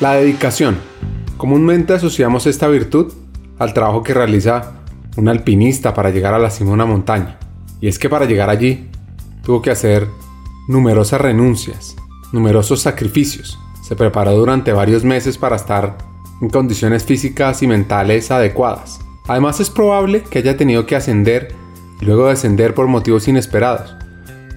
La dedicación. Comúnmente asociamos esta virtud al trabajo que realiza un alpinista para llegar a la cima de una montaña. Y es que para llegar allí tuvo que hacer numerosas renuncias, numerosos sacrificios. Se preparó durante varios meses para estar en condiciones físicas y mentales adecuadas. Además es probable que haya tenido que ascender y luego descender por motivos inesperados,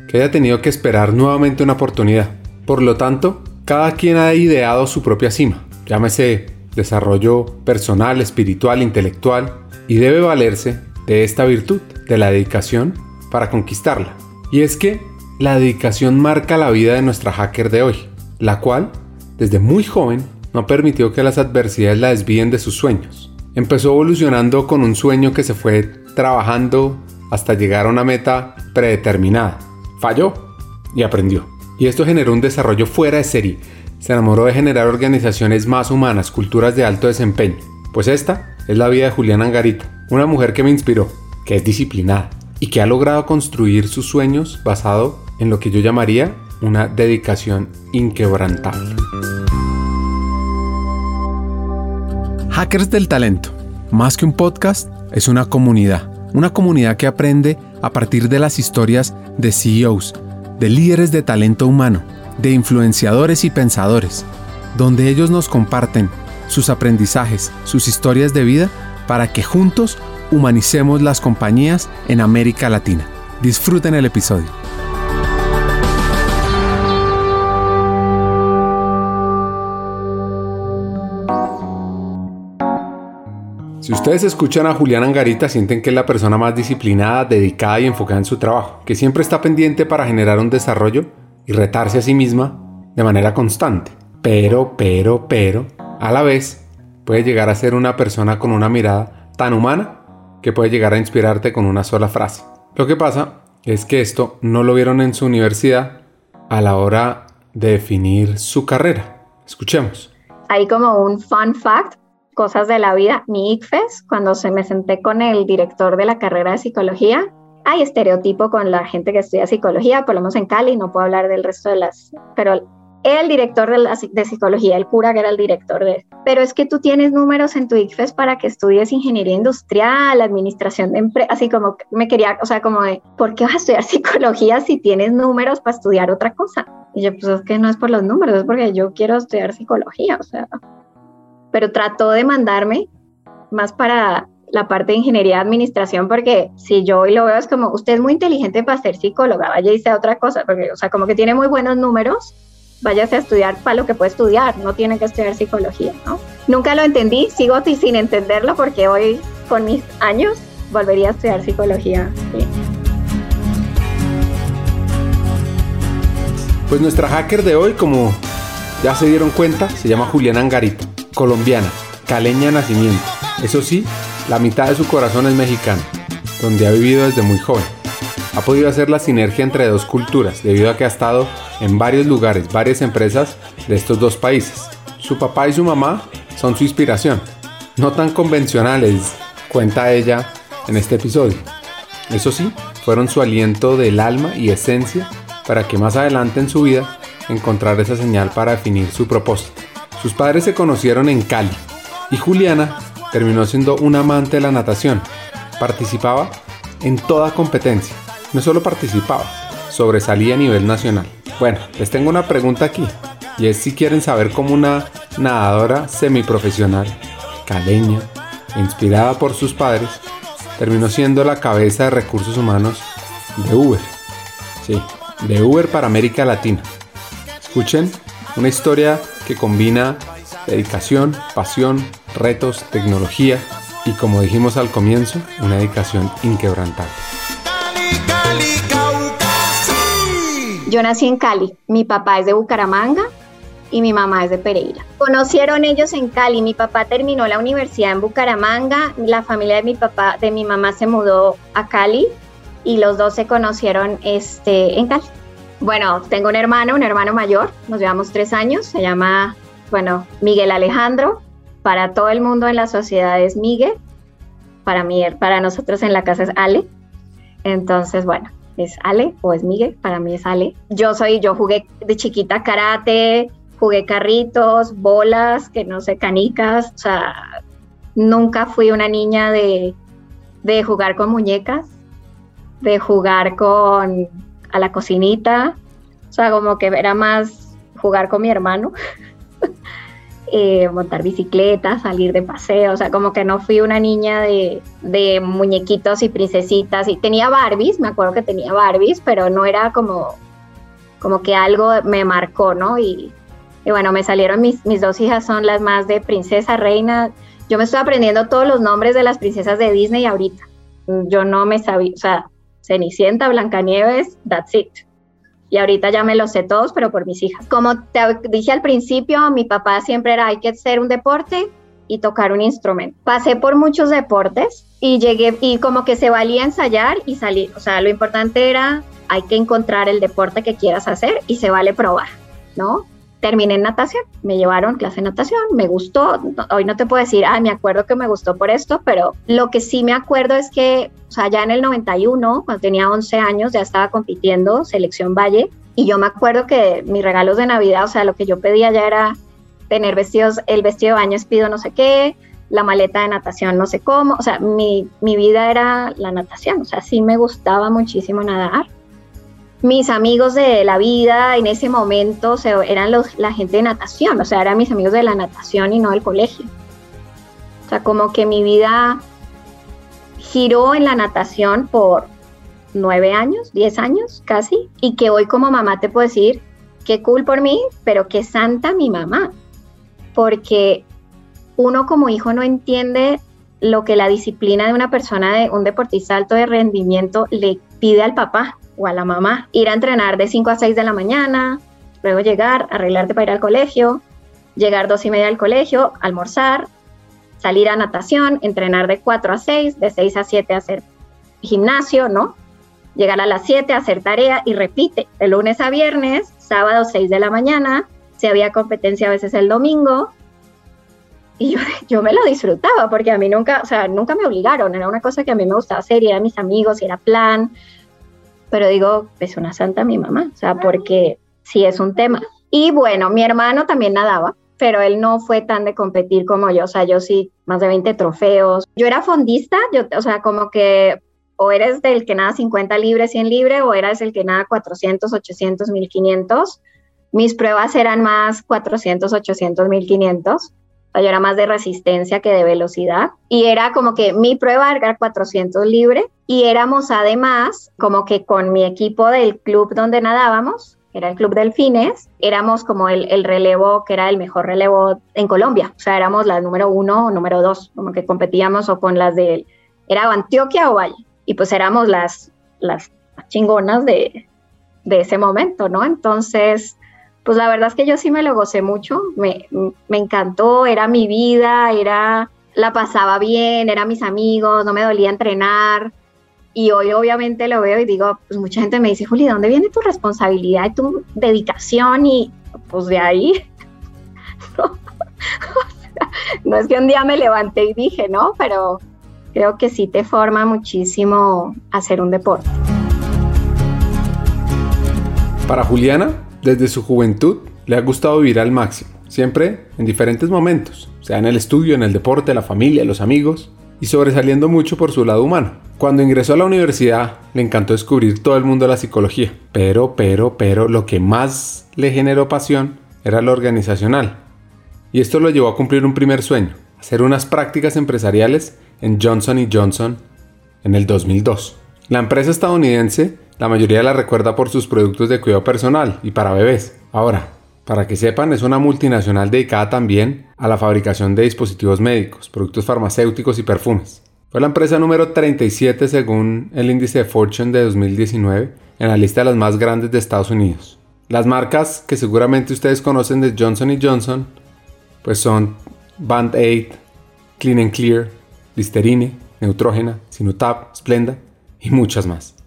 que haya tenido que esperar nuevamente una oportunidad. Por lo tanto, cada quien ha ideado su propia cima, llámese desarrollo personal, espiritual, intelectual, y debe valerse de esta virtud, de la dedicación, para conquistarla. Y es que la dedicación marca la vida de nuestra hacker de hoy, la cual, desde muy joven, no permitió que las adversidades la desvíen de sus sueños. Empezó evolucionando con un sueño que se fue trabajando hasta llegar a una meta predeterminada. Falló y aprendió. Y esto generó un desarrollo fuera de serie. Se enamoró de generar organizaciones más humanas, culturas de alto desempeño. Pues esta es la vida de Juliana Angarita, una mujer que me inspiró, que es disciplinada y que ha logrado construir sus sueños basado en lo que yo llamaría una dedicación inquebrantable. Hackers del Talento, más que un podcast, es una comunidad. Una comunidad que aprende a partir de las historias de CEOs, de líderes de talento humano, de influenciadores y pensadores, donde ellos nos comparten sus aprendizajes, sus historias de vida, para que juntos humanicemos las compañías en América Latina. Disfruten el episodio. Si ustedes escuchan a Julián Angarita, sienten que es la persona más disciplinada, dedicada y enfocada en su trabajo, que siempre está pendiente para generar un desarrollo y retarse a sí misma de manera constante. Pero, pero, pero, a la vez, puede llegar a ser una persona con una mirada tan humana que puede llegar a inspirarte con una sola frase. Lo que pasa es que esto no lo vieron en su universidad a la hora de definir su carrera. Escuchemos. Hay como un fun fact cosas de la vida, mi ICFES, cuando se me senté con el director de la carrera de psicología, hay estereotipo con la gente que estudia psicología, por lo menos en Cali, no puedo hablar del resto de las, pero el director de, de, psicología, el cura que era el director de... Pero es que tú tienes números en tu ICFES para que estudies ingeniería industrial, administración de empresas, así como me quería, o sea, como de, ¿por qué vas a estudiar psicología si tienes números para estudiar otra cosa? Y yo, pues es que no es por los números, es porque yo quiero estudiar psicología, o sea, pero trató de mandarme más para la parte de ingeniería de administración, porque si yo hoy lo veo es como, usted es muy inteligente para ser psicóloga, vaya y sea otra cosa, porque, o sea, como que tiene muy buenos números, váyase a estudiar para lo que puede estudiar, no tiene que estudiar psicología, ¿no? Nunca lo entendí, sigo sin entenderlo, porque hoy, con mis años, volvería a estudiar psicología. Pues nuestra hacker de hoy, como ya se dieron cuenta, se llama Juliana Angarita colombiana, caleña nacimiento. Eso sí, la mitad de su corazón es mexicano, donde ha vivido desde muy joven. Ha podido hacer la sinergia entre dos culturas, debido a que ha estado en varios lugares, varias empresas de estos dos países. Su papá y su mamá son su inspiración, no tan convencionales, cuenta ella en este episodio. Eso sí, fueron su aliento del alma y esencia para que más adelante en su vida encontrara esa señal para definir su propósito. Sus padres se conocieron en Cali y Juliana terminó siendo un amante de la natación. Participaba en toda competencia. No solo participaba, sobresalía a nivel nacional. Bueno, les tengo una pregunta aquí. Y es si quieren saber cómo una nadadora semiprofesional, caleña, inspirada por sus padres, terminó siendo la cabeza de recursos humanos de Uber. Sí, de Uber para América Latina. Escuchen una historia que combina dedicación, pasión, retos, tecnología y como dijimos al comienzo, una dedicación inquebrantable. Yo nací en Cali, mi papá es de Bucaramanga y mi mamá es de Pereira. Conocieron ellos en Cali, mi papá terminó la universidad en Bucaramanga, la familia de mi papá, de mi mamá se mudó a Cali y los dos se conocieron este, en Cali. Bueno, tengo un hermano, un hermano mayor, nos llevamos tres años, se llama, bueno, Miguel Alejandro. Para todo el mundo en la sociedad es Miguel, para mí, para nosotros en la casa es Ale. Entonces, bueno, es Ale o es Miguel, para mí es Ale. Yo soy, yo jugué de chiquita karate, jugué carritos, bolas, que no sé, canicas, o sea, nunca fui una niña de, de jugar con muñecas, de jugar con a la cocinita, o sea, como que era más jugar con mi hermano, eh, montar bicicleta, salir de paseo, o sea, como que no fui una niña de, de muñequitos y princesitas, y tenía Barbies, me acuerdo que tenía Barbies, pero no era como, como que algo me marcó, ¿no? Y, y bueno, me salieron mis, mis dos hijas, son las más de princesa, reina. Yo me estoy aprendiendo todos los nombres de las princesas de Disney ahorita. Yo no me sabía, o sea, Cenicienta, Blancanieves, that's it. Y ahorita ya me los sé todos, pero por mis hijas. Como te dije al principio, mi papá siempre era, hay que hacer un deporte y tocar un instrumento. Pasé por muchos deportes y llegué, y como que se valía ensayar y salir. O sea, lo importante era, hay que encontrar el deporte que quieras hacer y se vale probar, ¿no? Terminé en natación, me llevaron clase de natación, me gustó, hoy no te puedo decir, ah, me acuerdo que me gustó por esto, pero lo que sí me acuerdo es que, o sea, ya en el 91, cuando tenía 11 años, ya estaba compitiendo, selección Valle, y yo me acuerdo que mis regalos de Navidad, o sea, lo que yo pedía ya era tener vestidos, el vestido de baño es pido no sé qué, la maleta de natación no sé cómo, o sea, mi, mi vida era la natación, o sea, sí me gustaba muchísimo nadar mis amigos de la vida en ese momento eran los, la gente de natación, o sea, eran mis amigos de la natación y no del colegio. O sea, como que mi vida giró en la natación por nueve años, diez años casi, y que hoy como mamá te puedo decir, qué cool por mí, pero qué santa mi mamá, porque uno como hijo no entiende lo que la disciplina de una persona, de un deportista alto de rendimiento, le pide al papá o a la mamá. Ir a entrenar de 5 a 6 de la mañana, luego llegar, arreglarte para ir al colegio, llegar dos y media al colegio, almorzar, salir a natación, entrenar de 4 a 6, de 6 a 7 hacer gimnasio, ¿no? Llegar a las 7 a hacer tarea y repite, de lunes a viernes, sábado 6 de la mañana, si había competencia a veces el domingo. Y yo, yo, me lo disfrutaba porque a mí nunca, o sea, nunca me obligaron, era una cosa que a mí me gustaba hacer y era mis amigos y era plan, pero digo, es una santa mi mamá, o sea, porque sí es un tema. Y bueno, mi hermano también nadaba, pero él no fue tan de competir como yo, o sea, yo sí, más de 20 trofeos. Yo era fondista, yo, o sea, como que o eres del que nada 50 libres, 100 libre, o eras el que nada 400, 800, 1500. Mis pruebas eran más 400, 800, 1500 yo era más de resistencia que de velocidad. Y era como que mi prueba era 400 libre y éramos además como que con mi equipo del club donde nadábamos, era el Club Delfines, éramos como el, el, relevo que era el mejor relevo en Colombia. O sea, éramos la número uno o número dos, como que competíamos o con las de, era Antioquia o Valle. Y pues éramos las, las chingonas de, de ese momento, ¿no? Entonces, pues la verdad es que yo sí me lo gocé mucho, me, me encantó, era mi vida, era, la pasaba bien, eran mis amigos, no me dolía entrenar. Y hoy obviamente lo veo y digo, pues mucha gente me dice, Juli, ¿dónde viene tu responsabilidad y tu dedicación? Y pues de ahí, no, es que un día me levanté y dije, ¿no? Pero creo que sí te forma muchísimo hacer un deporte. Para Juliana, desde su juventud le ha gustado vivir al máximo, siempre en diferentes momentos, sea en el estudio, en el deporte, la familia, los amigos, y sobresaliendo mucho por su lado humano. Cuando ingresó a la universidad le encantó descubrir todo el mundo de la psicología, pero, pero, pero lo que más le generó pasión era lo organizacional. Y esto lo llevó a cumplir un primer sueño, hacer unas prácticas empresariales en Johnson Johnson en el 2002. La empresa estadounidense la mayoría la recuerda por sus productos de cuidado personal y para bebés. Ahora, para que sepan, es una multinacional dedicada también a la fabricación de dispositivos médicos, productos farmacéuticos y perfumes. Fue la empresa número 37 según el índice de Fortune de 2019 en la lista de las más grandes de Estados Unidos. Las marcas que seguramente ustedes conocen de Johnson Johnson pues son Band-Aid, Clean Clear, Listerine, Neutrogena, Sinutab, Splenda y muchas más.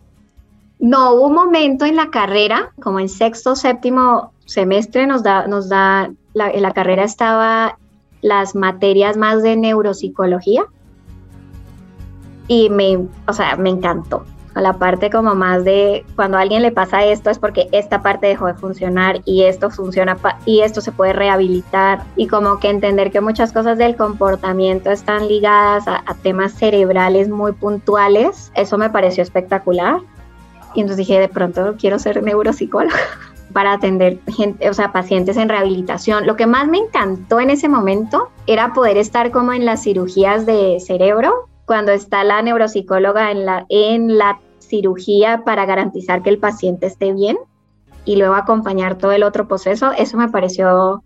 No, hubo un momento en la carrera, como en sexto séptimo semestre, nos da, nos da, la, en la carrera estaba las materias más de neuropsicología y me, o sea, me encantó. la parte como más de cuando a alguien le pasa esto es porque esta parte dejó de funcionar y esto funciona y esto se puede rehabilitar y como que entender que muchas cosas del comportamiento están ligadas a temas cerebrales muy puntuales, eso me pareció espectacular. Y entonces dije, de pronto quiero ser neuropsicóloga para atender gente, o sea, pacientes en rehabilitación. Lo que más me encantó en ese momento era poder estar como en las cirugías de cerebro, cuando está la neuropsicóloga en la, en la cirugía para garantizar que el paciente esté bien y luego acompañar todo el otro proceso, eso me pareció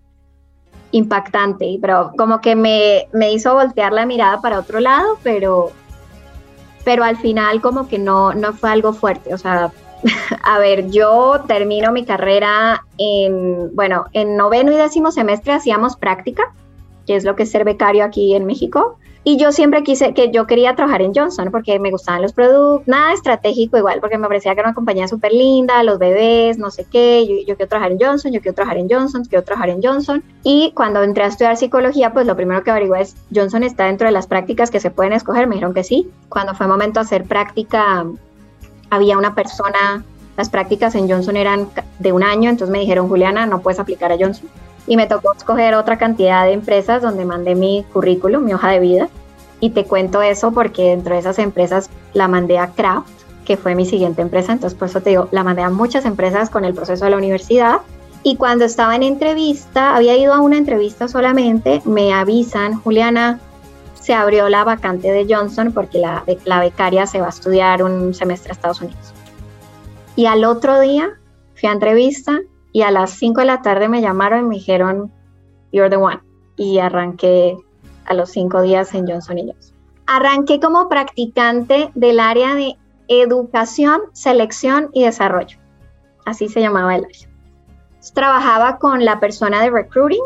impactante, pero como que me, me hizo voltear la mirada para otro lado, pero, pero al final como que no, no fue algo fuerte, o sea, a ver, yo termino mi carrera en, bueno, en noveno y décimo semestre hacíamos práctica, que es lo que es ser becario aquí en México. Y yo siempre quise que yo quería trabajar en Johnson porque me gustaban los productos, nada estratégico igual, porque me parecía que era una compañía súper linda, los bebés, no sé qué, yo, quiero trabajar en Johnson, yo quiero trabajar en Johnson, quiero trabajar en Johnson. Y cuando entré a estudiar psicología, pues lo primero que averigué es, Johnson está dentro de las prácticas que se pueden escoger, me dijeron que sí. Cuando fue momento de hacer práctica, había una persona, las prácticas en Johnson eran de un año, entonces me dijeron, Juliana, no puedes aplicar a Johnson y me tocó escoger otra cantidad de empresas donde mandé mi currículum, mi hoja de vida. Y te cuento eso porque dentro de esas empresas la mandé a Kraft, que fue mi siguiente empresa. Entonces, por eso te digo, la mandé a muchas empresas con el proceso de la universidad. Y cuando estaba en entrevista, había ido a una entrevista solamente, me avisan, Juliana, se abrió la vacante de Johnson porque la, la becaria se va a estudiar un semestre a Estados Unidos. Y al otro día fui a entrevista y a las 5 de la tarde me llamaron y me dijeron, You're the one. Y arranqué a los 5 días en Johnson Johnson. Arranqué como practicante del área de educación, selección y desarrollo. Así se llamaba el área. Trabajaba con la persona de recruiting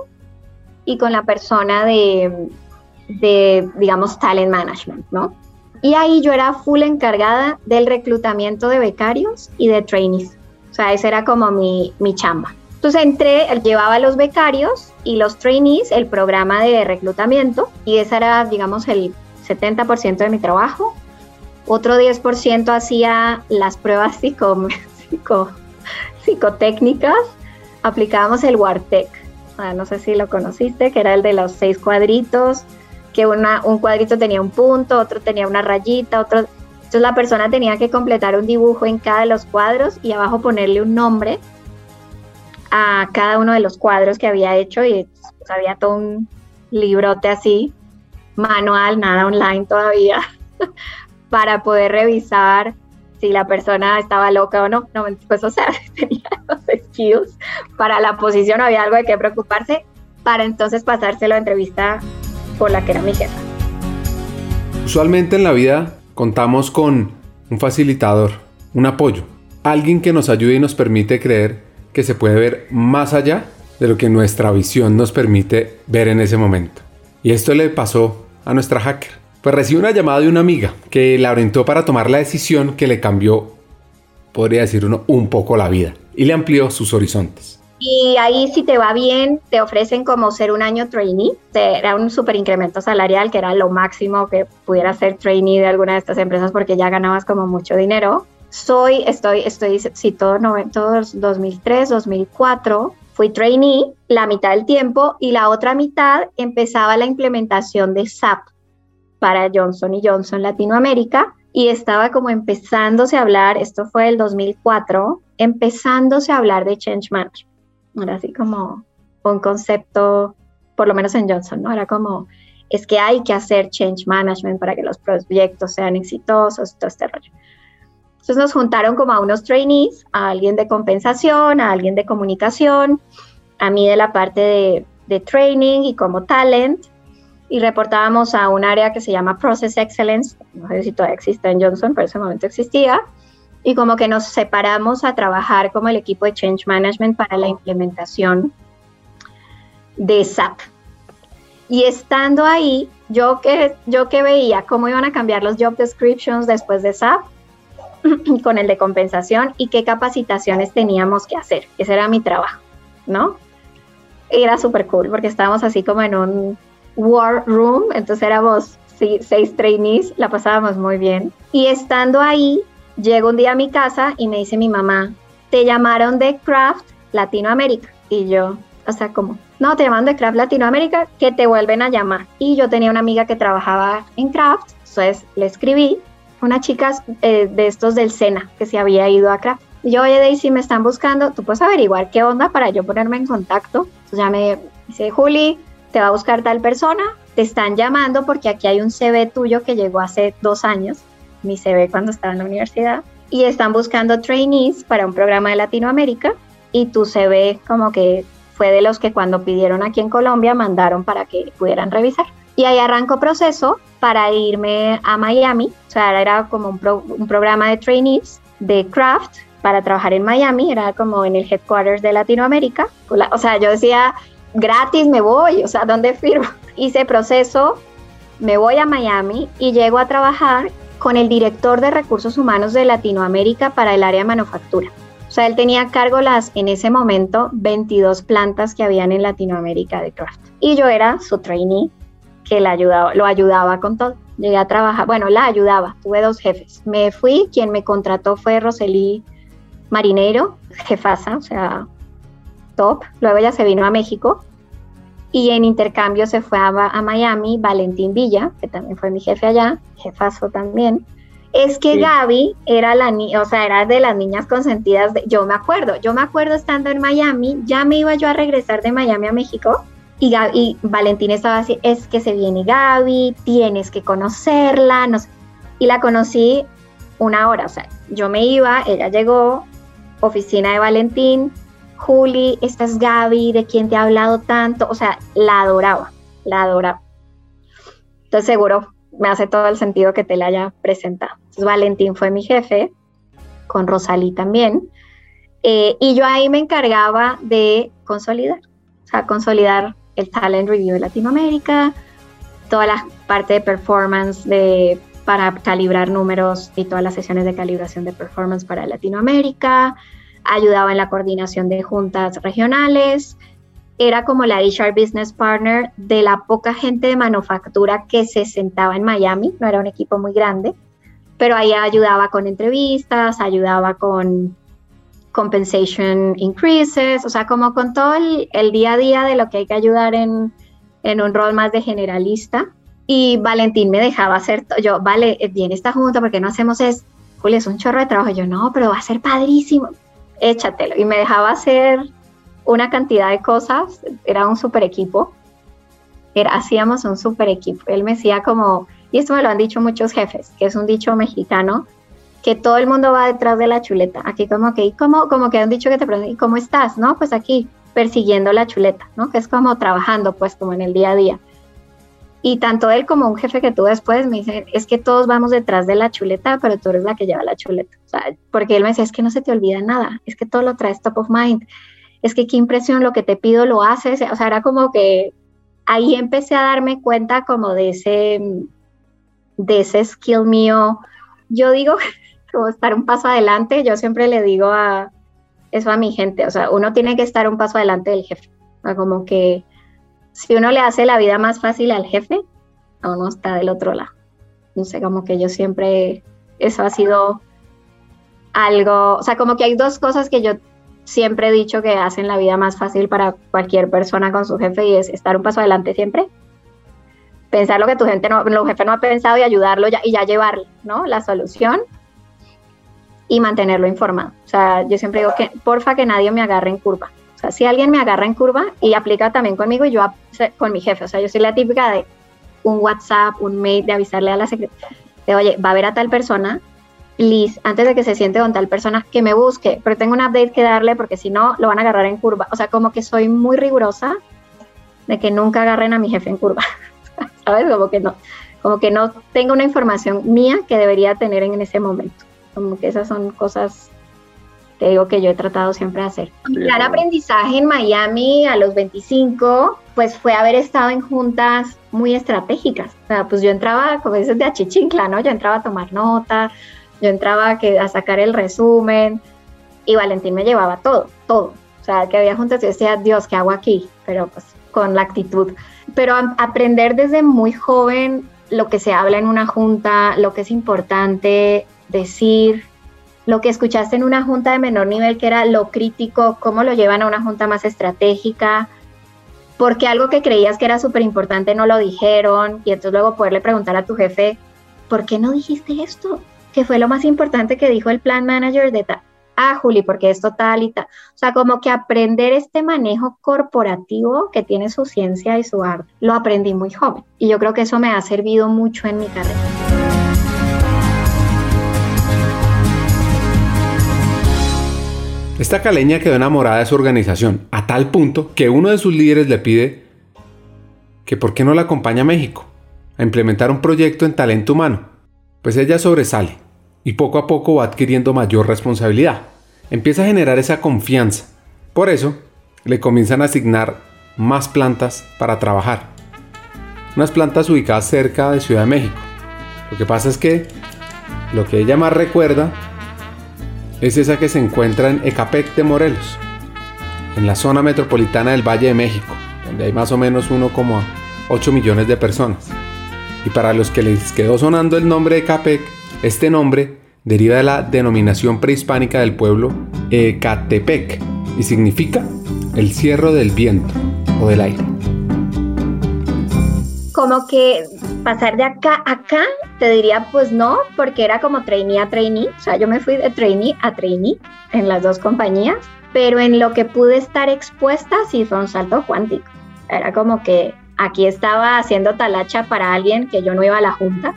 y con la persona de, de, digamos, talent management, ¿no? Y ahí yo era full encargada del reclutamiento de becarios y de trainees. O sea, esa era como mi, mi chamba. Entonces entré, llevaba a los becarios y los trainees el programa de reclutamiento y ese era, digamos, el 70% de mi trabajo. Otro 10% hacía las pruebas psico, psico, psicotécnicas. Aplicábamos el WARTEC, ah, no sé si lo conociste, que era el de los seis cuadritos, que una, un cuadrito tenía un punto, otro tenía una rayita, otro entonces la persona tenía que completar un dibujo en cada de los cuadros y abajo ponerle un nombre a cada uno de los cuadros que había hecho y pues, había todo un librote así, manual, nada online todavía, para poder revisar si la persona estaba loca o no. no pues o sea, tenía los skills para la posición, había algo de qué preocuparse, para entonces pasárselo a entrevista por la que era mi jefa. Usualmente en la vida contamos con un facilitador, un apoyo, alguien que nos ayude y nos permite creer que se puede ver más allá de lo que nuestra visión nos permite ver en ese momento. Y esto le pasó a nuestra hacker. Pues recibió una llamada de una amiga que la orientó para tomar la decisión que le cambió, podría decir uno, un poco la vida y le amplió sus horizontes. Y ahí si te va bien, te ofrecen como ser un año trainee. Era un super incremento salarial, que era lo máximo que pudiera ser trainee de alguna de estas empresas porque ya ganabas como mucho dinero. Soy, estoy, estoy, sí, todo, todos 2003, 2004, fui trainee la mitad del tiempo y la otra mitad empezaba la implementación de SAP para Johnson Johnson Latinoamérica y estaba como empezándose a hablar, esto fue el 2004, empezándose a hablar de change management. Era así como un concepto, por lo menos en Johnson, ¿no? Era como, es que hay que hacer change management para que los proyectos sean exitosos, todo este rollo. Entonces nos juntaron como a unos trainees, a alguien de compensación, a alguien de comunicación, a mí de la parte de, de training y como talent, y reportábamos a un área que se llama Process Excellence, no sé si todavía existe en Johnson, pero en ese momento existía, y como que nos separamos a trabajar como el equipo de Change Management para la implementación de SAP. Y estando ahí, yo que, yo que veía cómo iban a cambiar los job descriptions después de SAP con el de compensación y qué capacitaciones teníamos que hacer. Ese era mi trabajo, ¿no? era súper cool porque estábamos así como en un war room, entonces éramos seis trainees, la pasábamos muy bien. Y estando ahí, Llego un día a mi casa y me dice mi mamá, te llamaron de Craft Latinoamérica. Y yo, o sea, como, no, te llaman de Craft Latinoamérica, que te vuelven a llamar. Y yo tenía una amiga que trabajaba en Craft, entonces le escribí, una chica eh, de estos del SENA, que se había ido a Craft. Y yo, oye, Daisy, me están buscando, tú puedes averiguar qué onda para yo ponerme en contacto. Entonces ya me dice, Juli, te va a buscar tal persona, te están llamando porque aquí hay un CV tuyo que llegó hace dos años, mi CV cuando estaba en la universidad, y están buscando trainees para un programa de Latinoamérica y tu CV como que fue de los que cuando pidieron aquí en Colombia mandaron para que pudieran revisar. Y ahí arrancó proceso para irme a Miami, o sea, era como un, un programa de trainees de craft para trabajar en Miami, era como en el headquarters de Latinoamérica. O sea, yo decía, gratis me voy, o sea, ¿dónde firmo? Hice proceso, me voy a Miami y llego a trabajar con el director de recursos humanos de Latinoamérica para el área de manufactura. O sea, él tenía a cargo las, en ese momento, 22 plantas que habían en Latinoamérica de craft. Y yo era su trainee, que la ayudaba, lo ayudaba con todo. Llegué a trabajar, bueno, la ayudaba, tuve dos jefes. Me fui, quien me contrató fue Roseli Marinero, jefasa, o sea, top. Luego ella se vino a México y en intercambio se fue a, a Miami Valentín Villa, que también fue mi jefe allá, jefazo también es que Gaby era la niña, o sea, era de las niñas consentidas. De, yo me acuerdo, yo me acuerdo estando en Miami, ya me iba yo a regresar de Miami a México y, Gaby, y Valentín estaba así, es que se viene Gaby, tienes que conocerla, no y la conocí una hora, o sea, yo me iba, ella llegó, oficina de Valentín, Juli, esta es Gaby, de quien te ha hablado tanto, o sea, la adoraba, la adoraba. Entonces seguro me hace todo el sentido que te la haya presentado. Valentín fue mi jefe, con Rosalí también, eh, y yo ahí me encargaba de consolidar, o sea, consolidar el Talent Review de Latinoamérica, toda la parte de performance para calibrar números y todas las sesiones de calibración de performance para Latinoamérica, ayudaba en la coordinación de juntas regionales, era como la HR Business Partner de la poca gente de manufactura que se sentaba en Miami, no era un equipo muy grande, pero ahí ayudaba con entrevistas, ayudaba con compensation increases, o sea, como con todo el, día a día de lo que hay que ayudar en, en un rol más de generalista. Y Valentín me dejaba hacer, yo, vale, viene esta junta, porque no hacemos es, Julio, es un chorro de trabajo. Yo, no, pero va a ser padrísimo, échatelo. Y me dejaba hacer una cantidad de cosas, era un super equipo, era, hacíamos un super equipo. Él me decía como, y esto me lo han dicho muchos jefes, que es un dicho mexicano, que todo el mundo va detrás de la chuleta. Aquí como que, como, como que han dicho que te preguntan, ¿y cómo estás? No, pues aquí persiguiendo la chuleta, ¿no? Que es como trabajando, pues como en el día a día. Y tanto él como un jefe que tú después me dicen, es que todos vamos detrás de la chuleta, pero tú eres la que lleva la chuleta. O sea, porque él me decía, es que no se te olvida nada, es que todo lo traes top of mind es que qué impresión lo que te pido lo haces, o sea, era como que ahí empecé a darme cuenta como de ese, de ese skill mío. Yo digo, como estar un paso adelante, yo siempre le digo a eso a mi gente, o sea, uno tiene que estar un paso adelante del jefe, como que si uno le hace la vida más fácil al jefe, uno está del otro lado. No sé, como que yo siempre, eso ha sido algo, o sea, como que hay dos cosas que yo siempre he dicho que hacen la vida más fácil para cualquier persona con su jefe y es estar un paso adelante siempre. Pensar lo que tu gente no, jefe no ha pensado y ayudarlo y ya llevarle, ¿no? La solución y mantenerlo informado. O sea, yo siempre digo que porfa que nadie me agarre en curva. Si alguien me agarra en curva y aplica también conmigo y yo con mi jefe. O sea, yo soy la típica de un WhatsApp, un mail, de avisarle a la secretaria, de oye, va a ver a tal persona, Liz, antes de que se siente con tal persona, que me busque, pero tengo un update que darle porque si no, lo van a agarrar en curva. O sea, como que soy muy rigurosa de que nunca agarren a mi jefe en curva. ¿Sabes? Como que no, como que no tengo una información mía que debería tener en ese momento. Como que esas son cosas que digo que yo he tratado siempre de hacer. Mi gran aprendizaje en Miami a los 25, pues fue haber estado en juntas muy estratégicas. O sea, pues yo entraba, como dices, de achichincla, ¿no? Yo entraba a tomar nota, yo entraba a, que, a sacar el resumen y Valentín me llevaba todo, todo. O sea, que había juntas y decía, Dios, ¿qué hago aquí? Pero pues con la actitud. Pero aprender desde muy joven lo que se habla en una junta, lo que es importante decir, lo que escuchaste en una junta de menor nivel, que era lo crítico, cómo lo llevan a una junta más estratégica, porque algo que creías que era súper importante no lo dijeron, y entonces luego poderle preguntar a tu jefe, ¿por qué no dijiste esto? Que fue lo más importante que dijo el plan manager de tal. Ah, Juli, porque esto tal y tal. O sea, como que aprender este manejo corporativo que tiene su ciencia y su arte, lo aprendí muy joven. Y yo creo que eso me ha servido mucho en mi carrera. Esta caleña quedó enamorada de su organización, a tal punto que uno de sus líderes le pide que por qué no la acompaña a México a implementar un proyecto en talento humano. Pues ella sobresale y poco a poco va adquiriendo mayor responsabilidad. Empieza a generar esa confianza. Por eso, le comienzan a asignar más plantas para trabajar. Unas plantas ubicadas cerca de Ciudad de México. Lo que pasa es que lo que ella más recuerda es esa que se encuentra en Ecapec de Morelos, en la zona metropolitana del Valle de México, donde hay más o menos 1,8 millones de personas. Y para los que les quedó sonando el nombre Ecapec, este nombre deriva de la denominación prehispánica del pueblo Ecatepec y significa el cierro del viento o del aire. Como que pasar de acá a acá, te diría pues no, porque era como trainee a trainee, o sea, yo me fui de trainee a trainee en las dos compañías, pero en lo que pude estar expuesta sí fue un salto cuántico. Era como que aquí estaba haciendo talacha para alguien que yo no iba a la junta,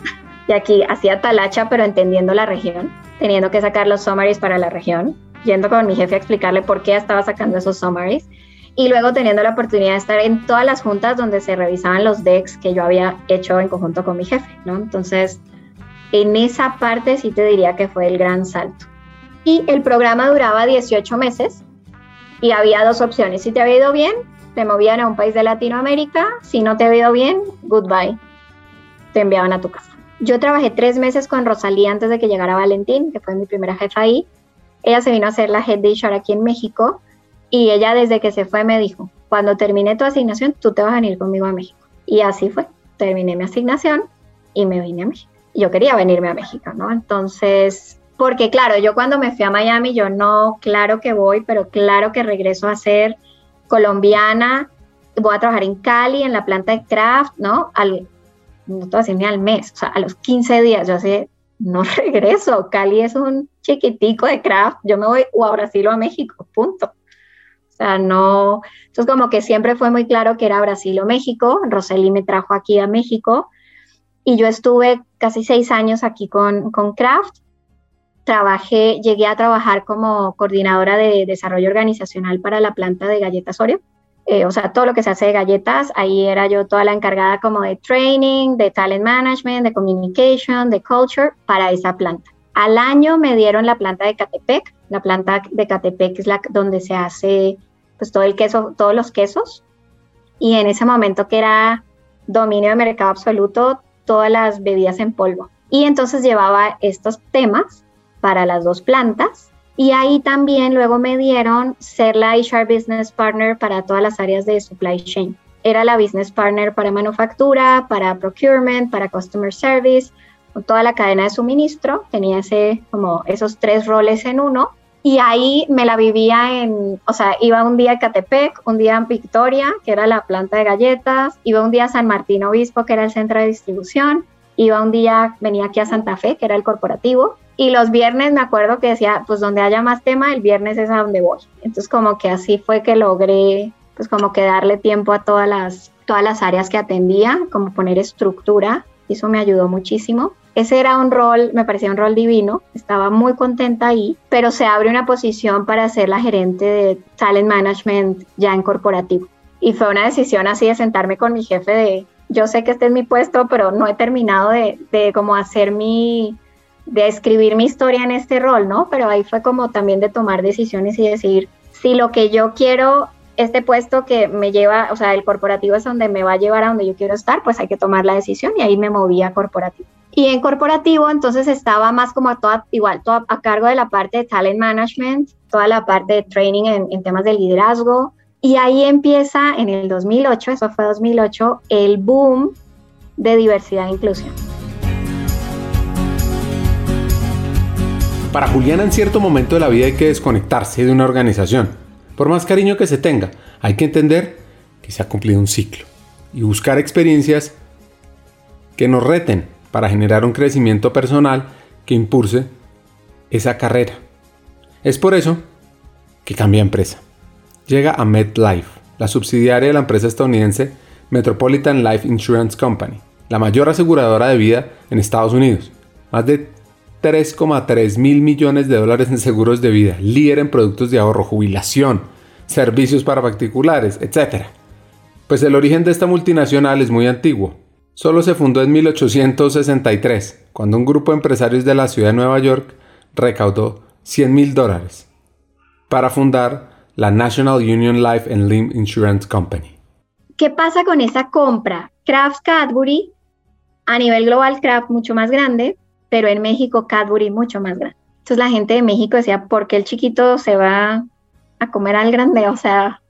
y aquí hacía talacha pero entendiendo la región, teniendo que sacar los summaries para la región, yendo con mi jefe a explicarle por qué estaba sacando esos summaries y luego teniendo la oportunidad de estar en todas las juntas donde se revisaban los decks que yo había hecho en conjunto con mi jefe, ¿no? Entonces, en esa parte sí te diría que fue el gran salto. Y el programa duraba 18 meses y había dos opciones. Si te había ido bien, te movían a un país de Latinoamérica. Si no te había ido bien, goodbye. Te enviaban a tu casa. Yo trabajé tres meses con Rosalía antes de que llegara Valentín, que fue mi primera jefa ahí. Ella se vino a hacer la head de HR aquí en México y ella desde que se fue me dijo, cuando termine tu asignación, tú te vas a venir conmigo a México. Y así fue. Terminé mi asignación y me vine a México. Yo quería venirme a México, ¿no? Entonces, porque claro, yo cuando me fui a Miami, yo no, claro que voy, pero claro que regreso a ser colombiana. Voy a trabajar en Cali, en la planta de craft, ¿no? Al, no te ni al mes, o sea, a los 15 días, yo así, no regreso. Cali es un chiquitico de craft, yo me voy o a Brasil o a México, punto. O sea, no, entonces como que siempre fue muy claro que era Brasil o México. Roseli me trajo aquí a México y yo estuve casi seis años aquí con, con Kraft. Trabajé, llegué a trabajar como coordinadora de desarrollo organizacional para la planta de galletas Oreo. Eh, o sea, todo lo que se hace de galletas, ahí era yo toda la encargada como de training, de talent management, de communication, de culture para esa planta. Al año me dieron la planta de Catepec. La planta de Catepec es la donde se hace pues todo el queso, todos los quesos. Y en ese momento que era dominio de mercado absoluto, todas las bebidas en polvo. Y entonces llevaba estos temas para las dos plantas. Y ahí también luego me dieron ser la HR Business Partner para todas las áreas de supply chain. Era la Business Partner para manufactura, para procurement, para customer service, toda la cadena de suministro. Tenía ese, como esos tres roles en uno. Y ahí me la vivía en, o sea, iba un día a Catepec, un día en Victoria, que era la planta de galletas, iba un día a San Martín Obispo, que era el centro de distribución, iba un día, venía aquí a Santa Fe, que era el corporativo, y los viernes me acuerdo que decía, pues donde haya más tema, el viernes es a donde voy. Entonces como que así fue que logré, pues como que darle tiempo a todas las, todas las áreas que atendía, como poner estructura, eso me ayudó muchísimo. Ese era un rol, me parecía un rol divino, estaba muy contenta ahí, pero se abre una posición para ser la gerente de talent management ya en corporativo. Y fue una decisión así de sentarme con mi jefe de, yo sé que este es mi puesto, pero no he terminado de, de como hacer mi, de escribir mi historia en este rol, ¿no? Pero ahí fue como también de tomar decisiones y decir, si lo que yo quiero este puesto que me lleva, o sea, el corporativo es donde me va a llevar a donde yo quiero estar, pues hay que tomar la decisión y ahí me moví a corporativo. Y en corporativo entonces estaba más como a igual, a cargo de la parte de talent management, toda la parte de training en, en temas de liderazgo. Y ahí empieza en el 2008, eso fue 2008, el boom de diversidad e inclusión. Para Juliana en cierto momento de la vida hay que desconectarse de una organización. Por más cariño que se tenga, hay que entender que se ha cumplido un ciclo y buscar experiencias que nos reten para generar un crecimiento personal que impulse esa carrera. Es por eso que cambia empresa. Llega a MetLife, la subsidiaria de la empresa estadounidense Metropolitan Life Insurance Company, la mayor aseguradora de vida en Estados Unidos. Más de 3,3 mil millones de dólares en seguros de vida, líder en productos de ahorro, jubilación, servicios para particulares, etc. Pues el origen de esta multinacional es muy antiguo. Solo se fundó en 1863, cuando un grupo de empresarios de la ciudad de Nueva York recaudó 100 mil dólares para fundar la National Union Life and Limb Insurance Company. ¿Qué pasa con esa compra? Kraft Cadbury, a nivel global Kraft mucho más grande, pero en México Cadbury mucho más grande. Entonces la gente de México decía, ¿por qué el chiquito se va a comer al grande? O sea,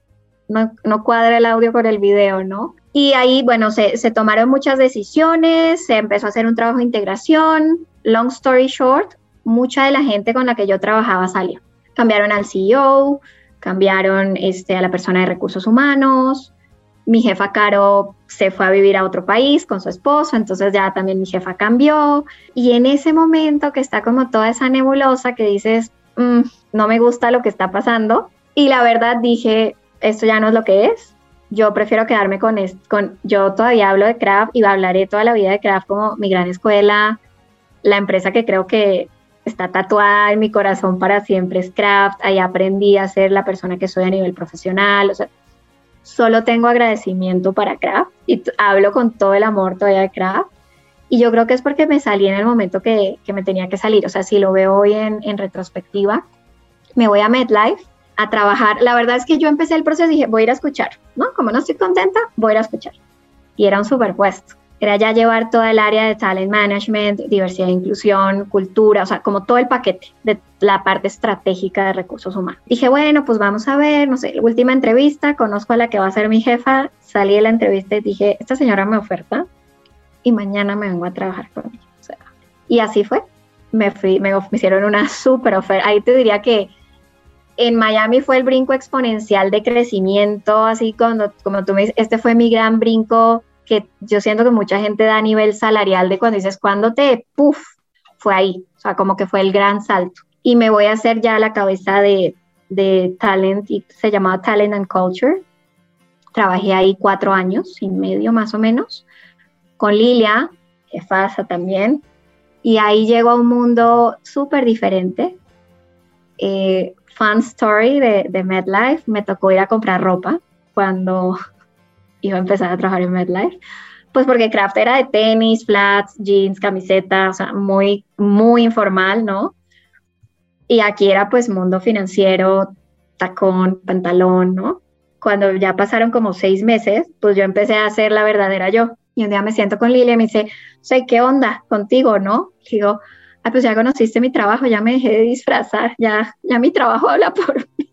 no, no cuadra el audio con el video, ¿no? Y ahí, bueno, se, se, tomaron muchas decisiones, se empezó a hacer un trabajo de integración. Long story short, mucha de la gente con la que yo trabajaba salió. Cambiaron al CEO, cambiaron este, a la persona de recursos humanos, mi jefa Caro se fue a vivir a otro país con su esposo, entonces ya también mi jefa cambió. Y en ese momento que está como toda esa nebulosa que dices, mm, no me gusta lo que está pasando. Y la verdad dije, esto ya no es lo que es. Yo prefiero quedarme con, con yo todavía hablo de Craft y hablaré toda la vida de Craft como mi gran escuela, la empresa que creo que está tatuada en mi corazón para siempre es Craft. Ahí aprendí a ser la persona que soy a nivel profesional. O sea, solo tengo agradecimiento para Craft y hablo con todo el amor todavía de Craft. Y yo creo que es porque me salí en el momento que, que me tenía que salir. O sea, si lo veo hoy en, en, retrospectiva, me voy a MedLife a trabajar. La verdad es que yo empecé el proceso y dije, voy a ir a escuchar, ¿no? Como no estoy contenta, voy a ir a escuchar. Y era un superpuesto. Era ya llevar toda el área de talent management, diversidad e inclusión, cultura, o sea, como todo el paquete de la parte estratégica de recursos humanos. Dije, bueno, pues vamos a ver, no sé, última entrevista, conozco a la que va a ser mi jefa, salí de la entrevista y dije, esta señora me oferta y mañana me vengo a trabajar con ella. Y así fue. Me, fui, me, me hicieron una súper oferta. Ahí te diría que en Miami fue el brinco exponencial de crecimiento, así cuando, como tú me dices, este fue mi gran brinco que yo siento que mucha gente da a nivel salarial de cuando dices, cuando te, puff, fue ahí, o sea, como que fue el gran salto. Y me voy a hacer ya la cabeza de, Talent, y se llamaba Talent and Culture. Trabajé ahí cuatro años y medio más o menos, con Lilia, que pasa también, y ahí llego a un mundo súper diferente. Eh, fun story de, de MedLife, me tocó ir a comprar ropa cuando iba a empezar a trabajar en MedLife, pues porque craft era de tenis, flats, jeans, camiseta, o sea, muy, muy informal, ¿no? Y aquí era pues mundo financiero, tacón, pantalón, ¿no? Cuando ya pasaron como seis meses, pues yo empecé a ser la verdadera yo. Y un día me siento con Lilia y me dice, o ¿qué onda contigo, no? digo, ah, pues ya conociste mi trabajo, ya me dejé de disfrazar, ya, ya mi trabajo habla por mí,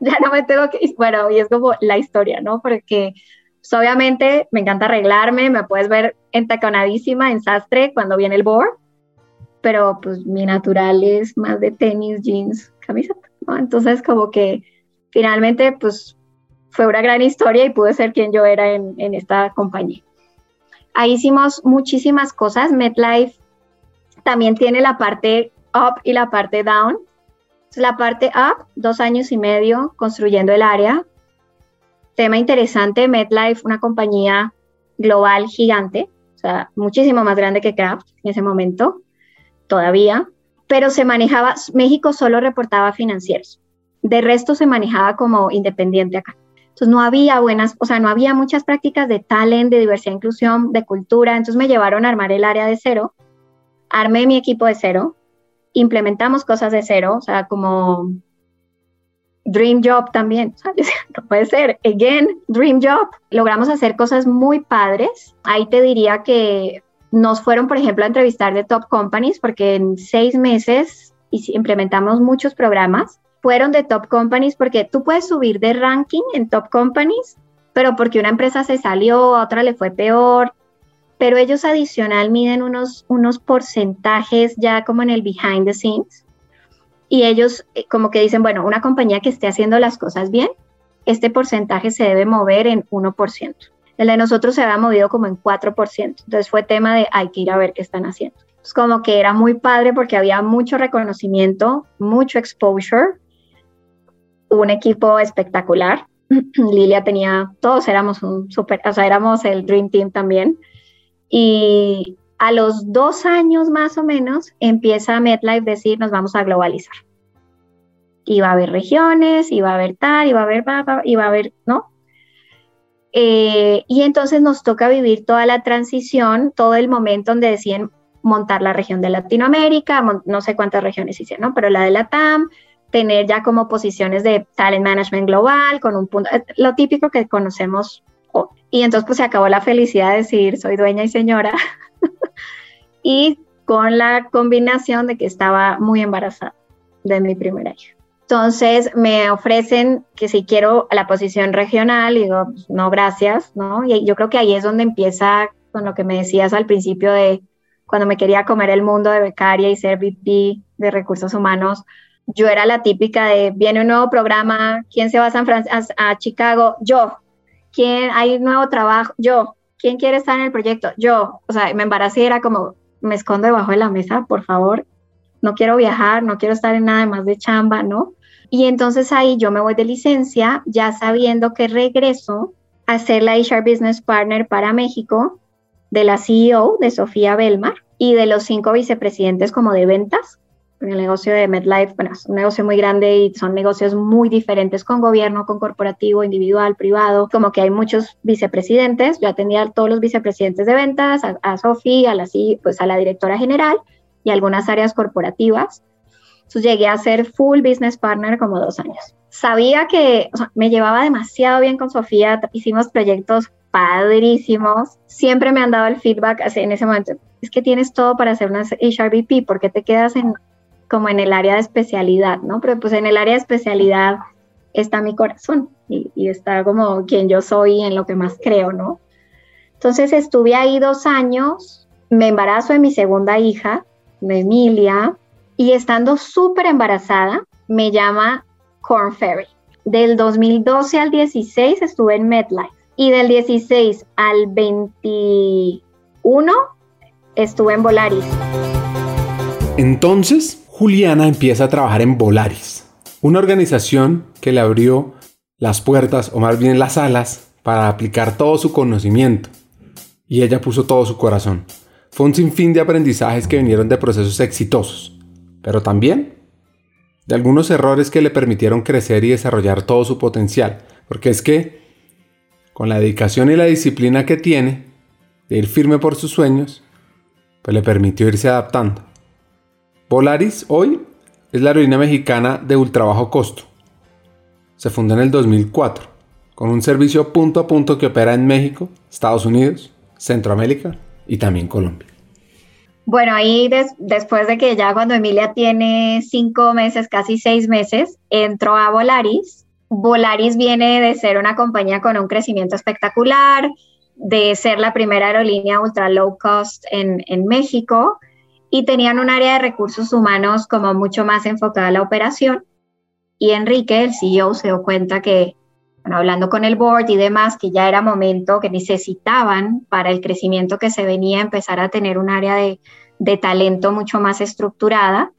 ya no me tengo que... Bueno, y es como la historia, ¿no? Porque pues, obviamente me encanta arreglarme, me puedes ver entaconadísima en sastre cuando viene el board, pero pues mi natural es más de tenis, jeans, camiseta, ¿no? Entonces como que finalmente pues fue una gran historia y pude ser quien yo era en, en esta compañía. Ahí hicimos muchísimas cosas. MetLife también tiene la parte up y la parte down. La parte up, dos años y medio construyendo el área, tema interesante, MedLife, una compañía global gigante, o sea, muchísimo más grande que Kraft en ese momento, todavía, pero se manejaba, México solo reportaba financieros, de resto se manejaba como independiente acá. Entonces no había buenas, o sea, no había muchas prácticas de talent, de diversidad e inclusión, de cultura, entonces me llevaron a armar el área de cero, armé mi equipo de cero, implementamos cosas de cero, o sea, como Dream Job también, no puede ser, again, Dream Job. Logramos hacer cosas muy padres. Ahí te diría que nos fueron, por ejemplo, a entrevistar de top companies porque en seis meses implementamos muchos programas. Fueron de top companies porque tú puedes subir de ranking en top companies, pero porque una empresa se salió, a otra le fue peor. Pero ellos adicional miden unos, unos porcentajes ya como en el behind the scenes y ellos eh, como que dicen, bueno, una compañía que esté haciendo las cosas bien, este porcentaje se debe mover en 1%. El de nosotros se había movido como en 4%. Entonces fue tema de hay que ir a ver qué están haciendo. Es como que era muy padre porque había mucho reconocimiento, mucho exposure, un equipo espectacular. Lilia tenía, todos éramos un super, o sea, éramos el Dream Team también. Y a los dos años más o menos empieza MetLife a decir nos vamos a globalizar. Y va a haber regiones, y va a haber tal, y va a haber, y va a haber, ¿no? Eh, y entonces nos toca vivir toda la transición, todo el momento donde deciden montar la región de Latinoamérica, no sé cuántas regiones hicieron, ¿no? pero la de la TAM, tener ya como posiciones de talent management global, con un punto, eh, lo típico que conocemos. Y entonces pues se acabó la felicidad de decir, soy dueña y señora. y con la combinación de que estaba muy embarazada de mi primera hija. Entonces me ofrecen que si quiero la posición regional, y digo, no, gracias, ¿no? Y yo creo que ahí es donde empieza con lo que me decías al principio de cuando me quería comer el mundo de becaria y ser VP de recursos humanos. Yo era la típica de, viene un nuevo programa, ¿quién se va a San a, Chicago? Yo. ¿Quién, hay nuevo trabajo? Yo. ¿Quién quiere estar en el proyecto? Yo. O sea, me embaracé era como, me escondo debajo de la mesa, por favor, no quiero viajar, no quiero estar en nada más de chamba, ¿no? Y entonces ahí yo me voy de licencia, ya sabiendo que regreso a ser la HR Business Partner para México de la CEO de Sofía Belmar y de los cinco vicepresidentes como de ventas. El negocio de MedLife, bueno, es un negocio muy grande y son negocios muy diferentes con gobierno, con corporativo, individual, privado, como que hay muchos vicepresidentes. Yo atendía a todos los vicepresidentes de ventas, a, Sofía, a la, pues a la directora general y algunas áreas corporativas. Entonces llegué a ser full business partner como dos años. Sabía que me llevaba demasiado bien con Sofía, hicimos proyectos padrísimos. Siempre me han dado el feedback en ese momento. Es que tienes todo para hacer una HRBP, porque te quedas en como en el área de especialidad, ¿no? Pero pues en el área de especialidad está mi corazón y, y está como quien yo soy en lo que más creo, ¿no? Entonces estuve ahí dos años, me embarazo de mi segunda hija, de Emilia, y estando súper embarazada, me llama Corn Ferry. Del 2012 al 16 estuve en MedLife y del 16 al 21 estuve en Volaris. Entonces, Juliana empieza a trabajar en Volaris, una organización que le abrió las puertas, o más bien las alas, para aplicar todo su conocimiento. Y ella puso todo su corazón. Fue un sinfín de aprendizajes que vinieron de procesos exitosos, pero también de algunos errores que le permitieron crecer y desarrollar todo su potencial. Porque es que, con la dedicación y la disciplina que tiene, de ir firme por sus sueños, pues le permitió irse adaptando. Volaris hoy es la aerolínea mexicana de ultra bajo costo. Se fundó en el 2004, con un servicio punto a punto que opera en México, Estados Unidos, Centroamérica y también Colombia. Bueno, ahí después de que ya cuando Emilia tiene cinco meses, casi seis meses, entró a Volaris. Volaris viene de ser una compañía con un crecimiento espectacular, de ser la primera aerolínea ultra low cost en México y tenían un área de recursos humanos como mucho más enfocada a la operación. Y Enrique, el CEO, se dio cuenta que hablando con el board y demás, que ya era momento que necesitaban para el crecimiento que se venía empezar a tener un área de, talento mucho más estructurada.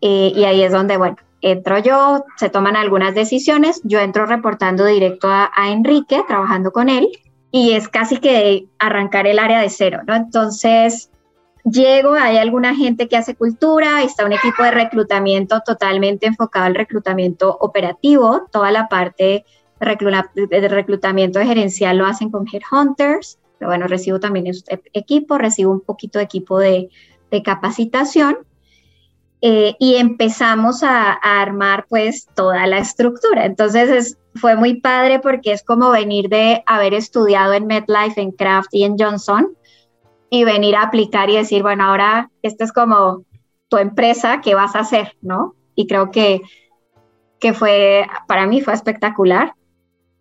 Eh, y ahí es donde, bueno, entro yo, se toman algunas decisiones, yo entro reportando directo a, Enrique, trabajando con él, y es casi que arrancar el área de cero, ¿no? Entonces, llego, hay alguna gente que hace cultura, está un equipo de reclutamiento totalmente enfocado al reclutamiento operativo, toda la parte de reclutamiento de gerencial lo hacen con headhunters, pero bueno, recibo también este equipo, recibo un poquito de equipo de, capacitación eh, y empezamos a, armar pues toda la estructura. Entonces fue muy padre porque es como venir de haber estudiado en MedLife, en Kraft y en Johnson y venir a aplicar y decir, bueno, ahora esta es como tu empresa, ¿qué vas a hacer? ¿No? Y creo que, que fue, para mí fue espectacular.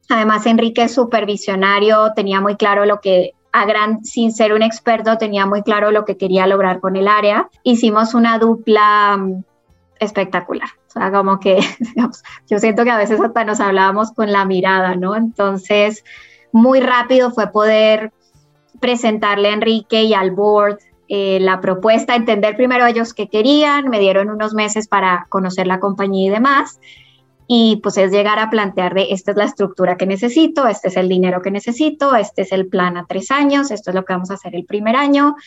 Además, Enrique es supervisionario, tenía muy claro lo que, a gran, sin ser un experto, tenía muy claro lo que quería lograr con el área. Hicimos una dupla mm, espectacular. O sea, como que yo siento que a veces hasta nos hablábamos con la mirada, ¿no? Entonces, muy rápido fue poder presentarle a Enrique y al board eh, la propuesta, entender primero ellos qué querían, me dieron unos meses para conocer la compañía y demás, y pues es llegar a plantear de esta es la estructura que necesito, este es el dinero que necesito, este es el plan a tres años, esto es lo que vamos a hacer el primer año,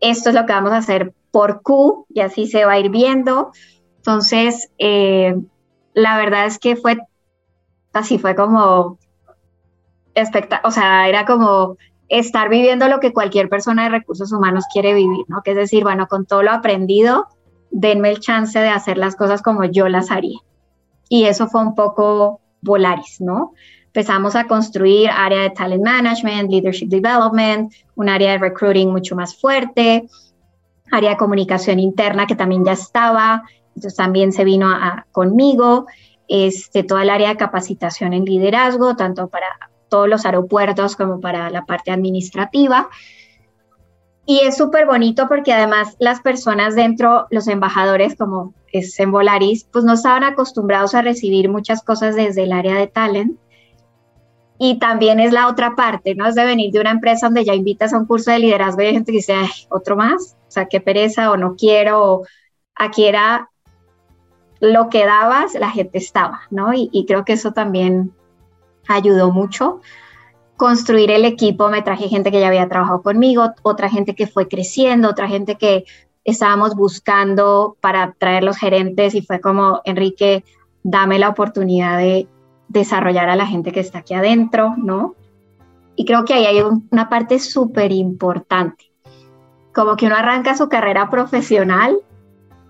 esto es lo que vamos a hacer por Q y así se va a ir viendo. Entonces, eh, la verdad es que fue así, fue como o sea, era como estar viviendo lo que cualquier persona de recursos humanos quiere vivir, ¿no? Que es decir, bueno, con todo lo aprendido, denme el chance de hacer las cosas como yo las haría. Y eso fue un poco Volaris, ¿no? Empezamos a construir área de talent management, leadership development, un área de recruiting mucho más fuerte, área de comunicación interna que también ya estaba, entonces también se vino a, conmigo, este, toda el área de capacitación en liderazgo, tanto para todos los aeropuertos como para la parte administrativa. Y es súper bonito porque además las personas dentro, los embajadores, como es en Volaris, pues no estaban acostumbrados a recibir muchas cosas desde el área de talent. Y también es la otra parte, ¿no? Es de venir de una empresa donde ya invitas a un curso de liderazgo y hay gente que dice, Ay, otro más, o sea, qué pereza o no quiero, o aquí era lo que dabas, la gente estaba, ¿no? Y, y creo que eso también ayudó mucho. Construir el equipo, me traje gente que ya había trabajado conmigo, otra gente que fue creciendo, otra gente que estábamos buscando para traer los gerentes y fue como, Enrique, dame la oportunidad de desarrollar a la gente que está aquí adentro, ¿no? Y creo que ahí hay una parte súper importante, como que uno arranca su carrera profesional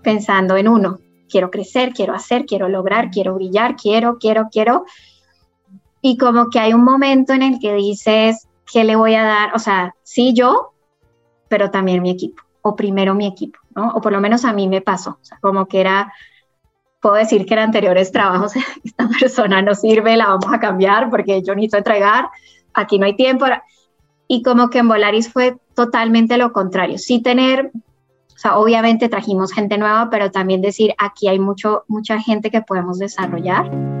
pensando en uno, quiero crecer, quiero hacer, quiero lograr, quiero brillar, quiero, quiero, quiero, y como que hay un momento en el que dices, ¿qué le voy a dar? O sea, sí yo, pero también mi equipo, o primero mi equipo, ¿no? O por lo menos a mí me pasó, o sea, como que era, puedo decir que en anteriores trabajos, esta persona no sirve, la vamos a cambiar porque yo necesito entregar, aquí no hay tiempo. Y como que en Volaris fue totalmente lo contrario, sí tener, o sea, obviamente trajimos gente nueva, pero también decir, aquí hay mucho, mucha gente que podemos desarrollar.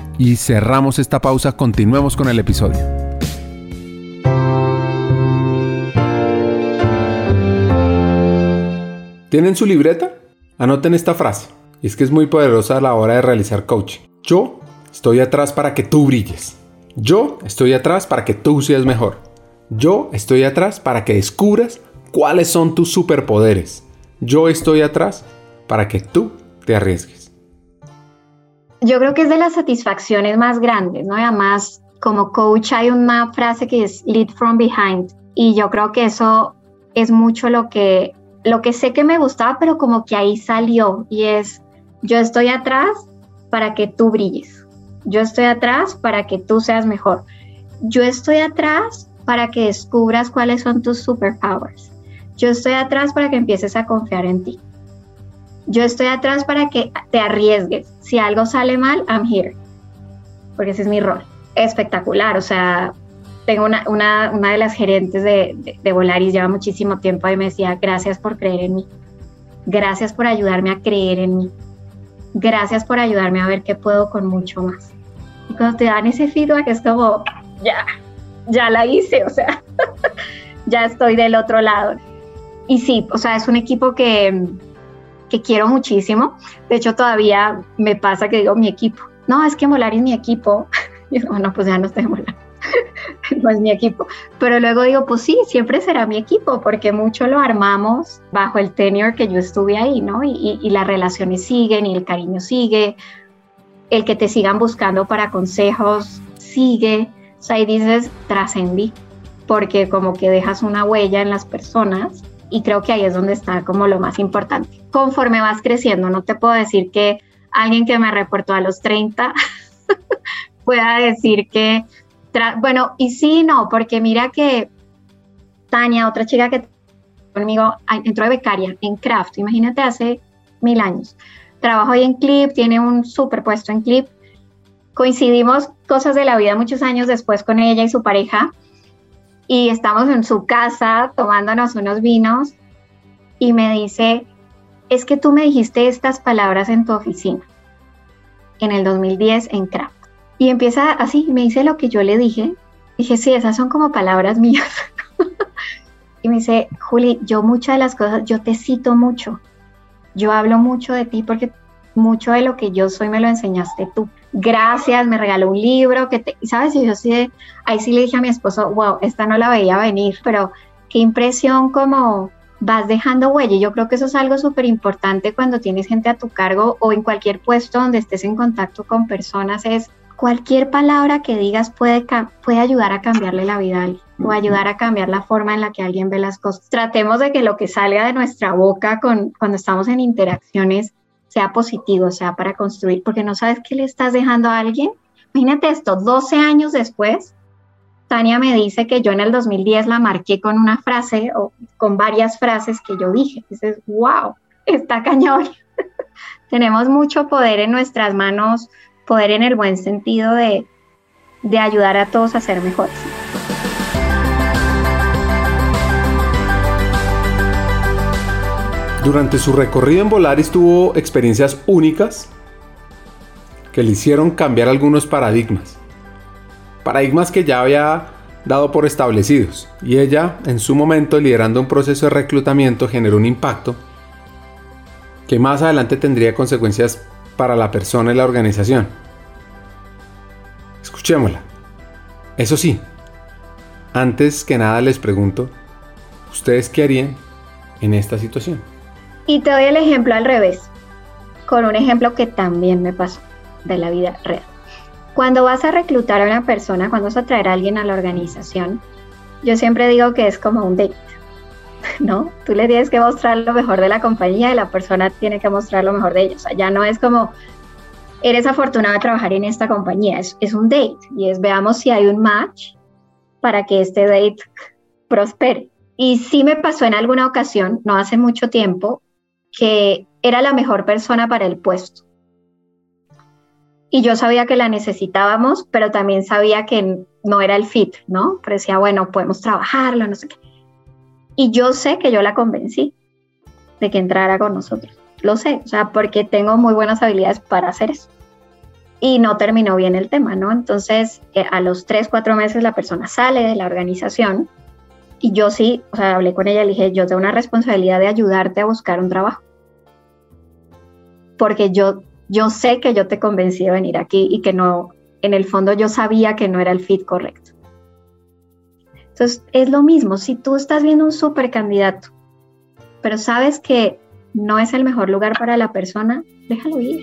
y cerramos esta pausa, continuemos con el episodio. ¿Tienen su libreta? Anoten esta frase, y es que es muy poderosa a la hora de realizar coaching. Yo estoy atrás para que tú brilles. Yo estoy atrás para que tú seas mejor. Yo estoy atrás para que descubras cuáles son tus superpoderes. Yo estoy atrás para que tú te arriesgues yo creo que es de las satisfacciones más grandes, ¿no? además, como coach hay una frase que es lead from behind y yo creo que eso es mucho lo que, lo que sé que me gustaba, pero como que ahí salió. Y es, yo estoy atrás para que tú brilles, yo estoy atrás para que tú seas mejor, yo estoy atrás para que descubras cuáles son tus superpowers, yo estoy atrás para que empieces a confiar en ti. Yo estoy atrás para que te arriesgues. Si algo sale mal, I'm here. Porque ese es mi rol. Espectacular. O sea, tengo una, una, una de las gerentes de, de, de, Volaris, lleva muchísimo tiempo y me decía, gracias por creer en mí. Gracias por ayudarme a creer en mí. Gracias por ayudarme a ver qué puedo con mucho más. Y cuando te dan ese feedback es como, ya, ya la hice, o sea, ya estoy del otro lado. Y sí, o sea, es un equipo que que quiero muchísimo. De hecho, todavía me pasa que digo mi equipo. No, es que Molar es mi equipo. Y pues ya no estoy es mi equipo. Pero luego digo, pues sí, siempre será mi equipo, porque mucho lo armamos bajo el tenure que yo estuve ahí, ¿no? Y, y las relaciones siguen y el cariño sigue. El que te sigan buscando para consejos sigue. O sea, ahí dices, trascendí, porque como que dejas una huella en las personas y creo que ahí es donde está como lo más importante. Conforme vas creciendo, no te puedo decir que alguien que me reportó a los 30 pueda decir que, bueno, y sí, no, porque mira que Tania, otra chica que conmigo, entró de becaria en Craft, imagínate hace mil años. Trabajo hoy en Clip, tiene un superpuesto en Clip. Coincidimos cosas de la vida muchos años después con ella y su pareja y estamos en su casa tomándonos unos vinos y me dice, es que tú me dijiste estas palabras en tu oficina, en el 2010 en Craft. Y empieza así, me dice lo que yo le dije. Dije, sí, esas son como palabras mías. y me dice, Juli, yo muchas de las cosas, yo te cito mucho. Yo hablo mucho de ti porque mucho de lo que yo soy me lo enseñaste tú. Gracias, me regaló un libro que te, ¿sabes? Y yo sí, ahí sí le dije a mi esposo, wow, esta no la veía venir, pero qué impresión como vas dejando huella. Yo creo que eso es algo súper importante cuando tienes gente a tu cargo o en cualquier puesto donde estés en contacto con personas, es cualquier palabra que digas puede, puede ayudar a cambiarle la vida a alguien o ayudar a cambiar la forma en la que alguien ve las cosas. Tratemos de que lo que salga de nuestra boca con, cuando estamos en interacciones sea positivo, sea para construir, porque no sabes qué le estás dejando a alguien. Imagínate esto, 12 años después, Tania me dice que yo en el 2010 la marqué con una frase o con varias frases que yo dije. Dices, wow, está cañón. Tenemos mucho poder en nuestras manos, poder en el buen sentido de, de ayudar a todos a ser mejores. Durante su recorrido en Volaris tuvo experiencias únicas que le hicieron cambiar algunos paradigmas paradigmas que ya había dado por establecidos, y ella, en su momento, liderando un proceso de reclutamiento, generó un impacto que más adelante tendría consecuencias para la persona y la organización. Escuchémosla. Eso sí, antes que nada les pregunto, ¿ustedes qué harían en esta situación? Y te doy el ejemplo al revés, con un ejemplo que también me pasó de la vida real. Cuando vas a reclutar a una persona, cuando vas a traer a alguien a la organización, yo siempre digo que es como un date, ¿no? Tú le tienes que mostrar lo mejor de la compañía y la persona tiene que mostrar lo mejor de ellos. O sea, ya no es como, eres afortunado de trabajar en esta compañía, es, es un date y es veamos si hay un match para que este date prospere. Y sí me pasó en alguna ocasión, no hace mucho tiempo, que era la mejor persona para el puesto y yo sabía que la necesitábamos, pero también sabía que no era el fit, ¿no? Pero decía, bueno, podemos trabajarlo, no sé qué. Y yo sé que yo la convencí de que entrara con nosotros. Lo sé, o sea, porque tengo muy buenas habilidades para hacer eso. Y no terminó bien el tema, ¿no? Entonces, eh, a los tres, cuatro meses la persona sale de la organización y yo sí, o sea, hablé con ella y le dije, yo tengo una responsabilidad de ayudarte a buscar un trabajo. Porque yo yo sé que yo te convencí de venir aquí y que no, en el fondo yo sabía que no era el fit correcto. Entonces, es lo mismo, si tú estás viendo un super candidato, pero sabes que no es el mejor lugar para la persona, déjalo ir.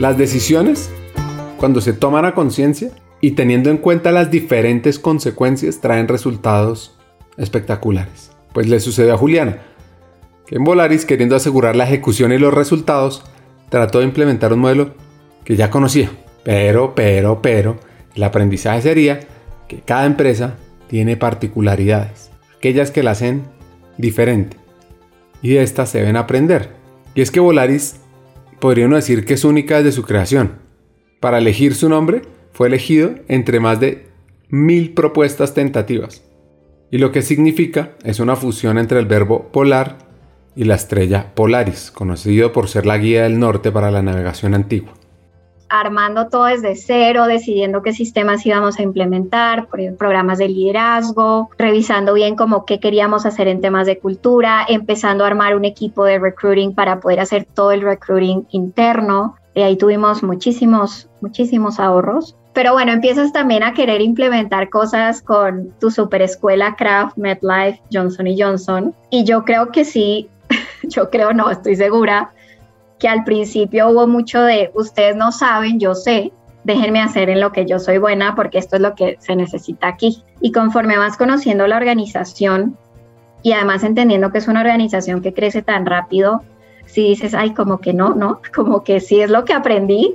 Las decisiones, cuando se toman a conciencia y teniendo en cuenta las diferentes consecuencias, traen resultados espectaculares. Pues le sucedió a Juliana, que en Volaris, queriendo asegurar la ejecución y los resultados, trató de implementar un modelo que ya conocía. Pero, pero, pero, el aprendizaje sería que cada empresa tiene particularidades, aquellas que la hacen diferente. Y de estas se deben aprender. Y es que Volaris podría uno decir que es única desde su creación. Para elegir su nombre, fue elegido entre más de mil propuestas tentativas y lo que significa es una fusión entre el verbo polar y la estrella Polaris, conocido por ser la guía del norte para la navegación antigua. Armando todo desde cero, decidiendo qué sistemas íbamos a implementar, programas de liderazgo, revisando bien como qué queríamos hacer en temas de cultura, empezando a armar un equipo de recruiting para poder hacer todo el recruiting interno. Y ahí tuvimos muchísimos, muchísimos ahorros. Pero bueno, empiezas también a querer implementar cosas con tu super escuela Craft, MedLife, Johnson Johnson. Y yo creo que sí, yo creo no, estoy segura que al principio hubo mucho de ustedes no saben, yo sé, déjenme hacer en lo que yo soy buena porque esto es lo que se necesita aquí. Y conforme vas conociendo la organización, y además entendiendo que es una organización que crece tan rápido, si dices, ay, como que no, ¿no? Como que sí es lo que aprendí,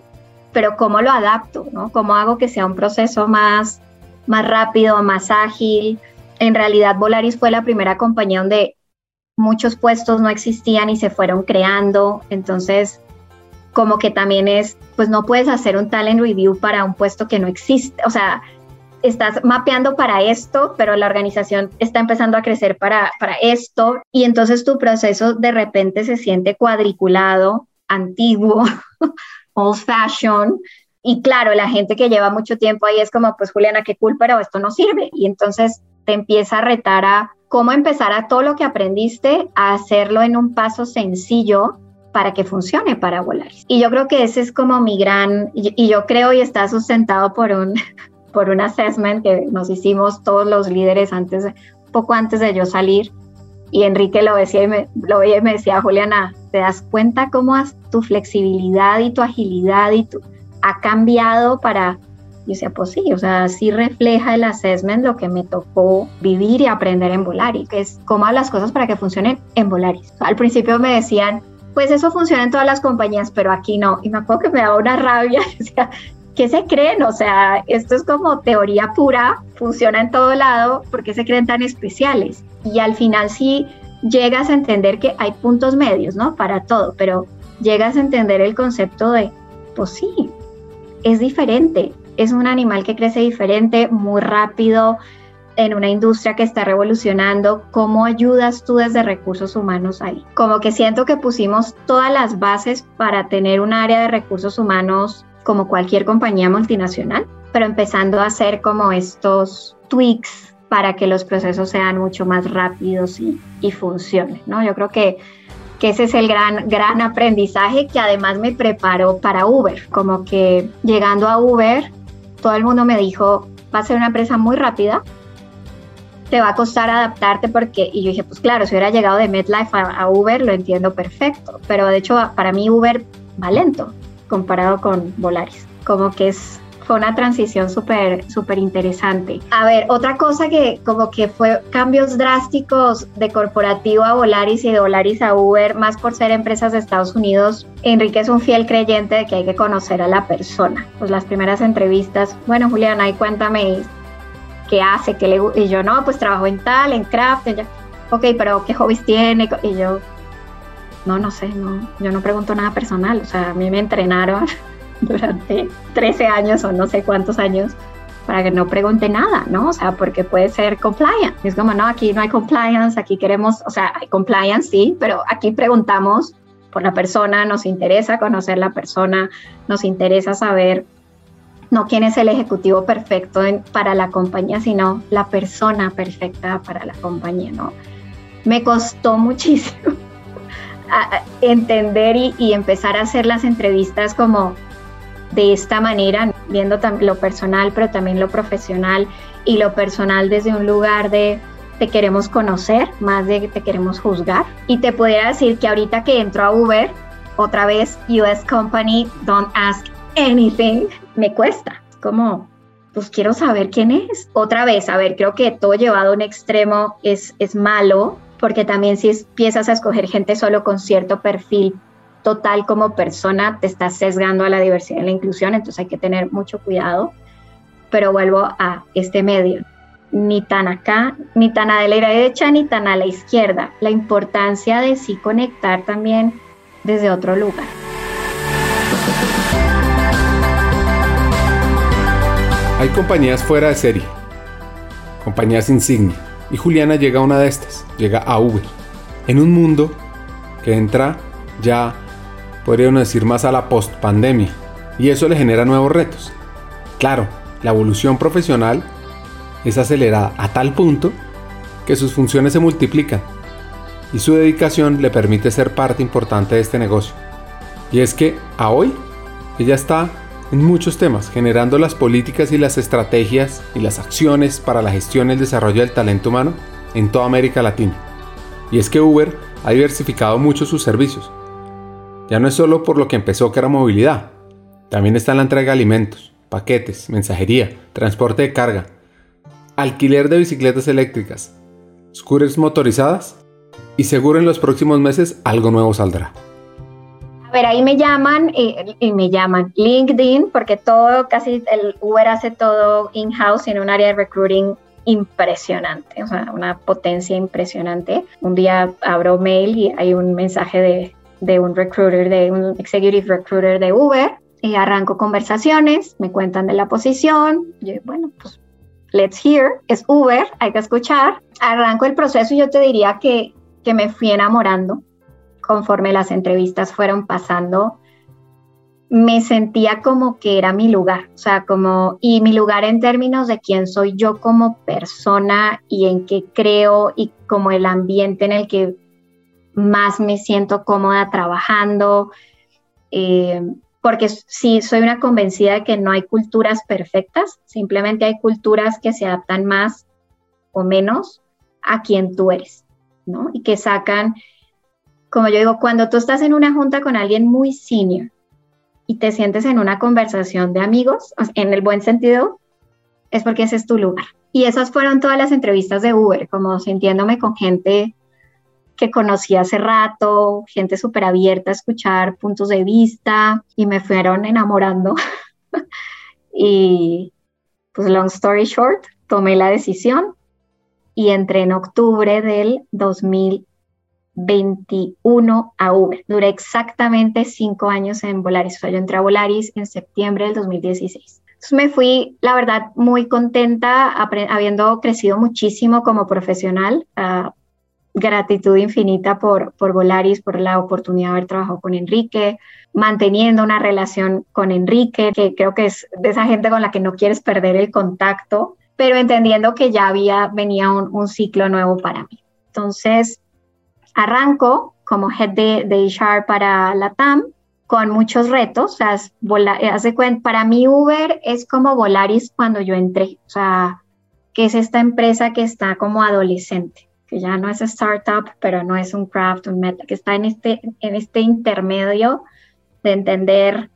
pero ¿cómo lo adapto, ¿no? ¿Cómo hago que sea un proceso más, más rápido, más ágil? En realidad, Volaris fue la primera compañía donde muchos puestos no existían y se fueron creando, entonces como que también es, pues no puedes hacer un talent review para un puesto que no existe, o sea, estás mapeando para esto, pero la organización está empezando a crecer para, para esto y entonces tu proceso de repente se siente cuadriculado, antiguo, old fashion. Y claro, la gente que lleva mucho tiempo ahí es como, pues Juliana, qué cool, pero esto no sirve. Y entonces te empieza a retar a cómo empezar a todo lo que aprendiste a hacerlo en un paso sencillo para que funcione para volar. Y yo creo que ese es como mi gran, y, yo creo y está sustentado por un, por un assessment que nos hicimos todos los líderes antes, poco antes de yo salir. Y Enrique lo decía y me, lo veía y me decía, Juliana, ¿te das cuenta cómo tu flexibilidad y tu agilidad y tu, ha cambiado para... Yo decía, pues sí, o sea, sí refleja el assessment lo que me tocó vivir y aprender en Volaris, que es cómo las cosas para que funcionen en Volaris. Al principio me decían, pues eso funciona en todas las compañías, pero aquí no. Y me acuerdo que me daba una rabia, decía, ¿qué se creen? O sea, esto es como teoría pura, funciona en todo lado, ¿por qué se creen tan especiales? Y al final sí llegas a entender que hay puntos medios, ¿no? Para todo, pero llegas a entender el concepto de, pues sí, es diferente, es un animal que crece diferente, muy rápido, en una industria que está revolucionando, ¿cómo ayudas tú desde recursos humanos ahí? Como que siento que pusimos todas las bases para tener un área de recursos humanos como cualquier compañía multinacional, pero empezando a hacer como estos tweaks para que los procesos sean mucho más rápidos y, y funcionen, ¿no? Yo creo que, que ese es el gran, gran aprendizaje que además me preparó para Uber, como que llegando a Uber, todo el mundo me dijo, va a ser una empresa muy rápida, te va a costar adaptarte porque, y yo dije, pues claro, si hubiera llegado de MedLife a, a Uber, lo entiendo perfecto, pero de hecho para mí Uber va lento, comparado con Volaris. Como que es fue una transición súper, súper interesante. A ver, otra cosa que como que fue cambios drásticos de corporativo a Volaris y de Volaris a Uber, más por ser empresas de Estados Unidos, Enrique es un fiel creyente de que hay que conocer a la persona. Pues las primeras entrevistas, bueno, Juliana, ahí cuéntame qué hace, qué le Y yo, no, pues trabajo en tal, en craft, en ok, pero qué hobbies tiene. Y yo, no, no sé, no, yo no pregunto nada personal, o sea, a mí me entrenaron durante 13 años o no sé cuántos años para que no pregunte nada, ¿no? O sea, porque puede ser compliance. Es como, no, aquí no hay compliance, aquí queremos, o sea, hay compliance, sí, pero aquí preguntamos por la persona, nos interesa conocer la persona, nos interesa saber no quién es el ejecutivo perfecto para la compañía, sino la persona perfecta para la compañía, ¿no? Me costó muchísimo entender y, empezar a hacer las entrevistas como de esta manera, viendo lo personal, pero también lo profesional y lo personal desde un lugar de te queremos conocer, más de te queremos juzgar. Y te pudiera decir que ahorita que entro a Uber, otra vez US Company, don't ask anything, me cuesta. Como, pues quiero saber quién es. Otra vez, a ver, creo que todo llevado a un extremo es, es malo, porque también si empiezas a escoger gente solo con cierto perfil total como persona, te estás sesgando a la diversidad y la inclusión, entonces hay que tener mucho cuidado. Pero vuelvo a este medio, ni tan acá, ni tan a la derecha, ni tan a la izquierda. La importancia de sí conectar también desde otro lugar. Hay compañías fuera de serie, compañías insignia y Juliana llega a una de estas, llega a Uber, en un mundo que entra ya, podríamos decir, más a la post-pandemia, y eso le genera nuevos retos. Claro, la evolución profesional es acelerada a tal punto que sus funciones se multiplican y su dedicación le permite ser parte importante de este negocio. Y es que a hoy ella está en muchos temas, generando las políticas y las estrategias y las acciones para la gestión y el desarrollo del talento humano en toda América Latina. Y es que Uber ha diversificado mucho sus servicios. Ya no es solo por lo que empezó que era movilidad, también está en la entrega de alimentos, paquetes, mensajería, transporte de carga, alquiler de bicicletas eléctricas, scooters motorizadas y seguro en los próximos meses algo nuevo saldrá. Ver, ahí me llaman y, y me llaman LinkedIn porque todo, casi el Uber hace todo in-house en un área de recruiting impresionante, o sea, una potencia impresionante. Un día abro mail y hay un mensaje de, de un recruiter, de un executive recruiter de Uber, y arranco conversaciones, me cuentan de la posición, yo, bueno, pues let's hear, es Uber, hay que escuchar. Arranco el proceso y yo te diría que, que me fui enamorando conforme las entrevistas fueron pasando me sentía como que era mi lugar, o sea, como, y mi lugar en términos de quién soy yo como persona y en qué creo y como el ambiente en el que más me siento cómoda trabajando, eh, porque sí, soy una convencida de que no hay culturas perfectas, simplemente hay culturas que se adaptan más o menos a quien tú eres, ¿no? Y que sacan, como yo digo, cuando tú estás en una junta con alguien muy senior, y te sientes en una conversación de amigos, en el buen sentido, es porque ese es tu lugar. Y esas fueron todas las entrevistas de Uber, como sintiéndome con gente que conocí hace rato, gente súper abierta a escuchar puntos de vista y me fueron enamorando. y pues long story short, tomé la decisión y entré en octubre del 2000 21 a Uber. Duré exactamente cinco años en Volaris. O sea, yo entré a Volaris en septiembre del 2016. Entonces me fui, la verdad, muy contenta, habiendo crecido muchísimo como profesional. Gratitud infinita por, por Volaris, por la oportunidad de haber trabajado con Enrique, manteniendo una relación con Enrique, que creo que es de esa gente con la que no quieres perder el contacto, pero entendiendo que ya había, venía un ciclo nuevo para mí. Entonces, arranco como head de, de HR para la TAM con muchos retos. O sea, cuenta, para mí Uber es como Volaris cuando yo entré. O sea, que es esta empresa que está como adolescente, que ya no es startup, pero no es un craft, un meta, que está en este, en este intermedio de entender,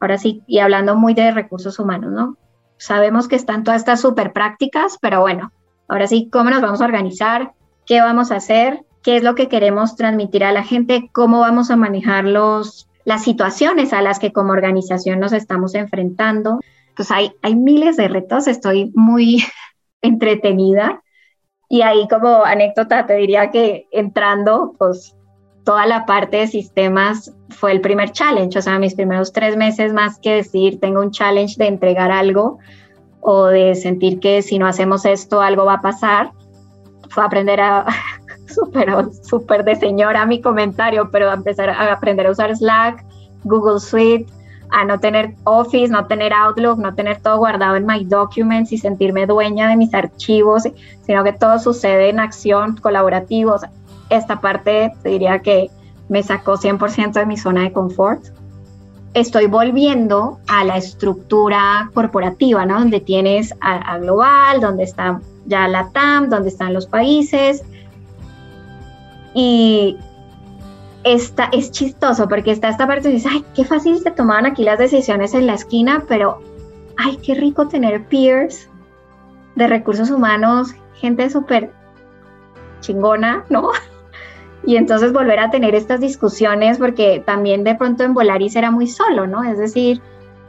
ahora sí, y hablando muy de recursos humanos, ¿no? Sabemos que están todas estas súper prácticas, pero bueno, ahora sí, ¿cómo nos vamos a organizar? ¿Qué vamos a hacer? Qué es lo que queremos transmitir a la gente, cómo vamos a manejar los, las situaciones a las que como organización nos estamos enfrentando. Pues hay, hay miles de retos, estoy muy entretenida. Y ahí como anécdota te diría que entrando, pues toda la parte de sistemas fue el primer challenge, o sea, mis primeros tres meses más que decir, tengo un challenge de entregar algo o de sentir que si no hacemos esto algo va a pasar, fue aprender a, súper super de señora mi comentario, pero empezar a aprender a usar Slack, Google Suite, a no tener Office, no tener Outlook, no tener todo guardado en My Documents y sentirme dueña de mis archivos, sino que todo sucede en acción, colaborativos. Esta parte te diría que me sacó 100% de mi zona de confort. Estoy volviendo a la estructura corporativa, ¿no? Donde tienes a, a global, donde está ya la TAM, donde están los países, y esta, es chistoso porque está esta parte y dice, ay, qué fácil se tomaban aquí las decisiones en la esquina, pero ay, qué rico tener peers de recursos humanos, gente súper chingona, ¿no? Y entonces volver a tener estas discusiones, porque también de pronto en Volaris era muy solo, ¿no? Es decir,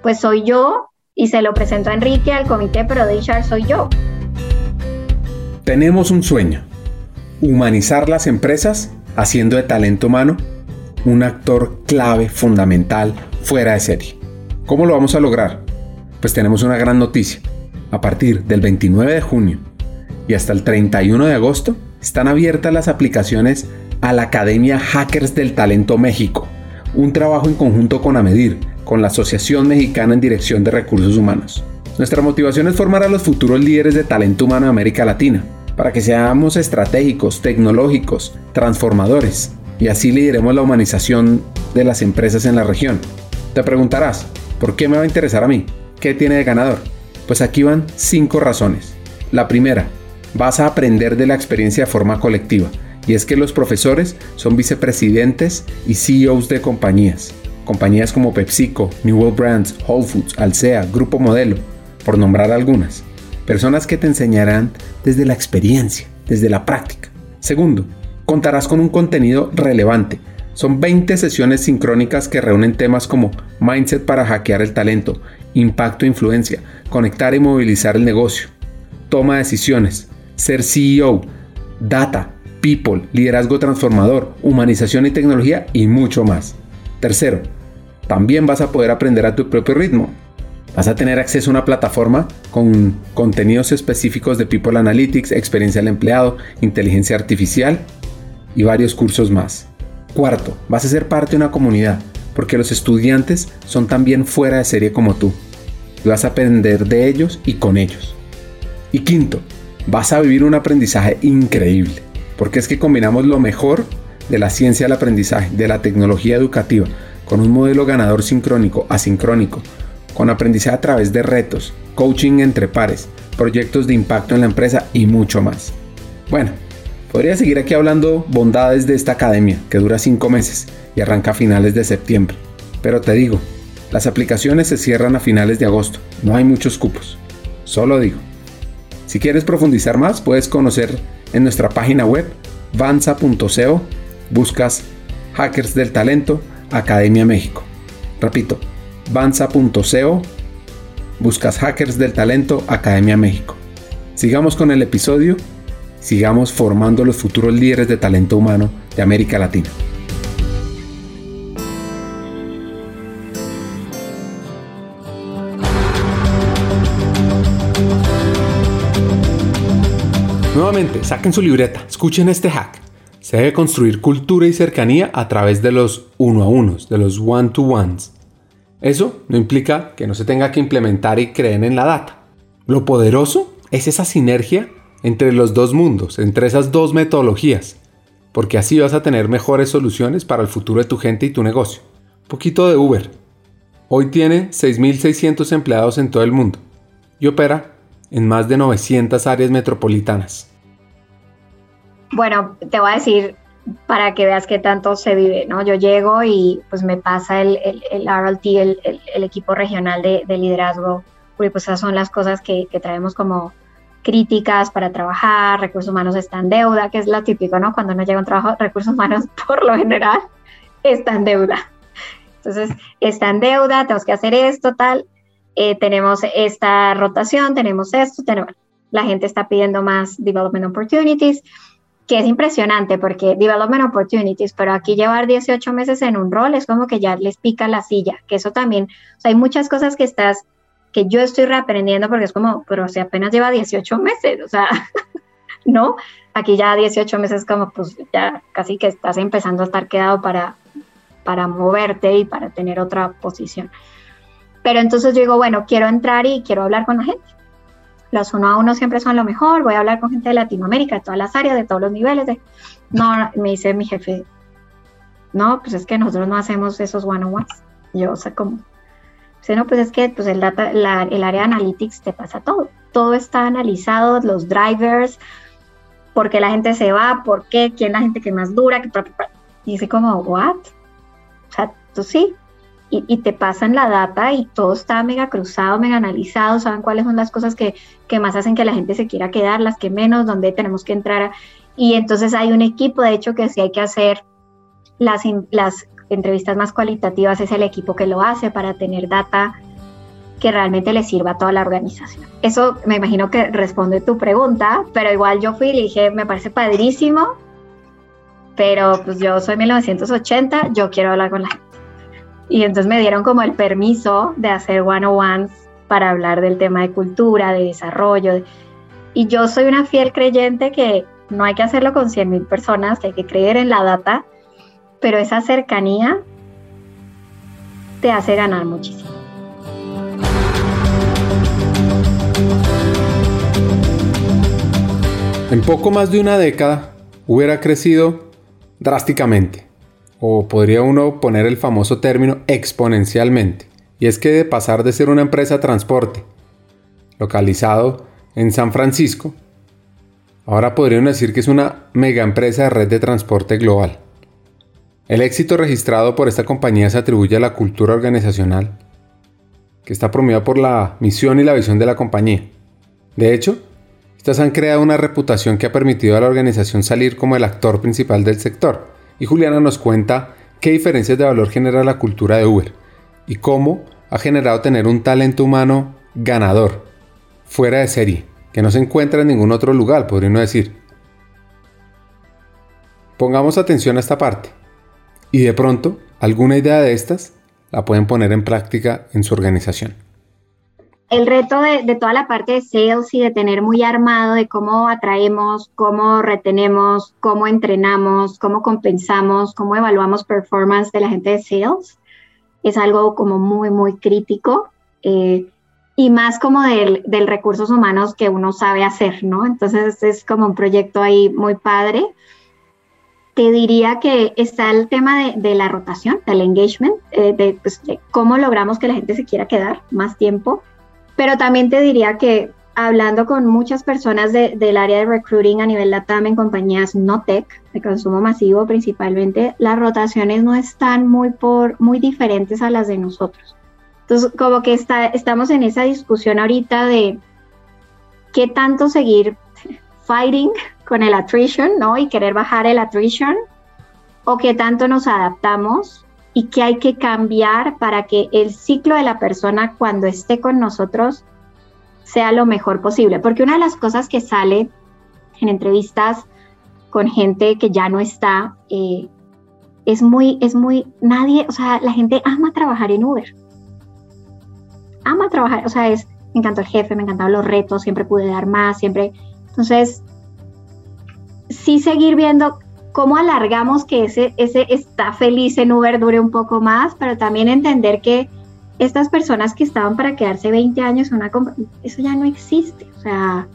pues soy yo y se lo presento a Enrique al comité, pero de HR soy yo. Tenemos un sueño humanizar las empresas haciendo de talento humano un actor clave fundamental fuera de serie. ¿Cómo lo vamos a lograr? Pues tenemos una gran noticia. A partir del 29 de junio y hasta el 31 de agosto están abiertas las aplicaciones a la Academia Hackers del Talento México, un trabajo en conjunto con AMEDIR, con la Asociación Mexicana en Dirección de Recursos Humanos. Nuestra motivación es formar a los futuros líderes de talento humano de América Latina para que seamos estratégicos, tecnológicos, transformadores y así lideremos la humanización de las empresas en la región. Te preguntarás, ¿por qué me va a interesar a mí? ¿Qué tiene de ganador? Pues aquí van cinco razones. La primera, vas a aprender de la experiencia de forma colectiva, y es que los profesores son vicepresidentes y CEOs de compañías. Compañías como PepsiCo, New World Brands, Whole Foods, Alsea, Grupo Modelo, por nombrar algunas. Personas que te enseñarán desde la experiencia, desde la práctica. Segundo, contarás con un contenido relevante. Son 20 sesiones sincrónicas que reúnen temas como mindset para hackear el talento, impacto e influencia, conectar y movilizar el negocio, toma de decisiones, ser CEO, data, people, liderazgo transformador, humanización y tecnología y mucho más. Tercero, también vas a poder aprender a tu propio ritmo. Vas a tener acceso a una plataforma con contenidos específicos de People Analytics, experiencia del empleado, inteligencia artificial y varios cursos más. Cuarto, vas a ser parte de una comunidad, porque los estudiantes son también fuera de serie como tú. Y vas a aprender de ellos y con ellos. Y quinto, vas a vivir un aprendizaje increíble, porque es que combinamos lo mejor de la ciencia del aprendizaje, de la tecnología educativa, con un modelo ganador sincrónico, asincrónico, con aprendizaje a través de retos, coaching entre pares, proyectos de impacto en la empresa y mucho más. Bueno, podría seguir aquí hablando bondades de esta academia, que dura 5 meses y arranca a finales de septiembre. Pero te digo, las aplicaciones se cierran a finales de agosto, no hay muchos cupos. Solo digo. Si quieres profundizar más, puedes conocer en nuestra página web vanza.co, buscas Hackers del Talento, Academia México. Repito, banza.co, buscas Hackers del Talento Academia México. Sigamos con el episodio, sigamos formando los futuros líderes de talento humano de América Latina. Nuevamente, saquen su libreta, escuchen este hack. Se debe construir cultura y cercanía a través de los uno a unos, de los one-to-ones. Eso no implica que no se tenga que implementar y creer en la data. Lo poderoso es esa sinergia entre los dos mundos, entre esas dos metodologías, porque así vas a tener mejores soluciones para el futuro de tu gente y tu negocio. Un poquito de Uber. Hoy tiene 6.600 empleados en todo el mundo y opera en más de 900 áreas metropolitanas. Bueno, te voy a decir para que veas qué tanto se vive, ¿no? Yo llego y pues me pasa el, el, el RLT, el, equipo regional de, de, liderazgo, porque pues esas son las cosas que, traemos como críticas para trabajar, recursos humanos está en deuda, que es lo típico, ¿no? Cuando no llega un trabajo, recursos humanos por lo general está en deuda. Entonces, está deuda, tenemos que hacer esto, tal, eh, tenemos esta rotación, tenemos esto, la gente está pidiendo más development opportunities, que es impresionante porque development opportunities, pero aquí llevar 18 meses en un rol es como que ya les pica la silla, que eso también, o hay muchas cosas que estás, que yo estoy reaprendiendo porque es como, pero si apenas lleva 18 meses, o sea, ¿no? Aquí ya 18 meses como pues ya casi que estás empezando a estar quedado para, para moverte y para tener otra posición. Pero entonces yo digo, bueno, quiero entrar y quiero hablar con la gente los uno a uno siempre son lo mejor, voy a hablar con gente de Latinoamérica, de todas las áreas, de todos los niveles. No, me dice mi jefe, no, pues es que nosotros no hacemos esos one-on-ones. Yo, o sea, como, dice, no, pues es que pues el, data, el área de analytics te pasa todo. Todo está analizado, los drivers, por qué la gente se va, por qué, quién es la gente que más dura. Que, y dice como, ¿what? O sea, tú sí, y, te pasan la data y todo está mega cruzado, mega analizado, saben cuáles son las cosas que, que, más hacen que la gente se quiera quedar, las que menos, donde tenemos que entrar. y entonces hay un equipo, de hecho, que si hay que hacer las, las entrevistas más cualitativas, es el equipo que lo hace para tener data que realmente le sirva a toda la organización. Eso me imagino que responde tu pregunta, pero igual yo fui y dije, me parece padrísimo, pero pues yo soy 1980, yo quiero hablar con la gente. Y entonces me dieron como el permiso de hacer one-on-ones para hablar del tema de cultura, de desarrollo. Y yo soy una fiel creyente que no hay que hacerlo con 100.000 personas, hay que creer en la data, pero esa cercanía te hace ganar muchísimo. En poco más de una década hubiera crecido drásticamente o podría uno poner el famoso término exponencialmente, y es que de pasar de ser una empresa de transporte localizado en San Francisco, ahora podrían decir que es una mega empresa de red de transporte global. El éxito registrado por esta compañía se atribuye a la cultura organizacional, que está promovida por la misión y la visión de la compañía. De hecho, Estas han creado una reputación que ha permitido a la organización salir como el actor principal del sector. Y Juliana nos cuenta qué diferencias de valor genera la cultura de Uber y cómo ha generado tener un talento humano ganador, fuera de serie, que no se encuentra en ningún otro lugar, podría uno decir. Pongamos atención a esta parte y de pronto alguna idea de estas la pueden poner en práctica en su organización. El reto de, toda la parte de sales y de tener muy armado de cómo atraemos, cómo retenemos, cómo entrenamos, cómo compensamos, cómo evaluamos performance de la gente de sales es algo como muy, muy crítico. Eh, y más como del, recursos humanos que uno sabe hacer, ¿no? Entonces es como un proyecto ahí muy padre. Te diría que está el tema de, la rotación, del engagement, eh, pues, de, cómo logramos que la gente se quiera quedar más tiempo. Pero también te diría que hablando con muchas personas del área de recruiting a nivel LATAM en compañías no tech, de consumo masivo principalmente, las rotaciones no están muy, por, muy diferentes a las de nosotros. Entonces, como que está, estamos en esa discusión ahorita de qué tanto seguir fighting con el attrition, ¿no? Y querer bajar el attrition, o qué tanto nos adaptamos y qué hay que cambiar para que el ciclo de la persona cuando esté con nosotros sea lo mejor posible. Porque una de las cosas que sale en entrevistas con gente que ya no está, eh, es muy, es muy, nadie, o sea, la gente ama trabajar en Uber. Ama trabajar, o sea, es, me encantó el jefe, me encantaban los retos, siempre pude dar más, siempre. Entonces, sí seguir viendo cómo alargamos que ese, ese está feliz en Uber dure un poco más, pero también entender que estas personas que estaban para quedarse 20 años una eso ya no existe. O sea,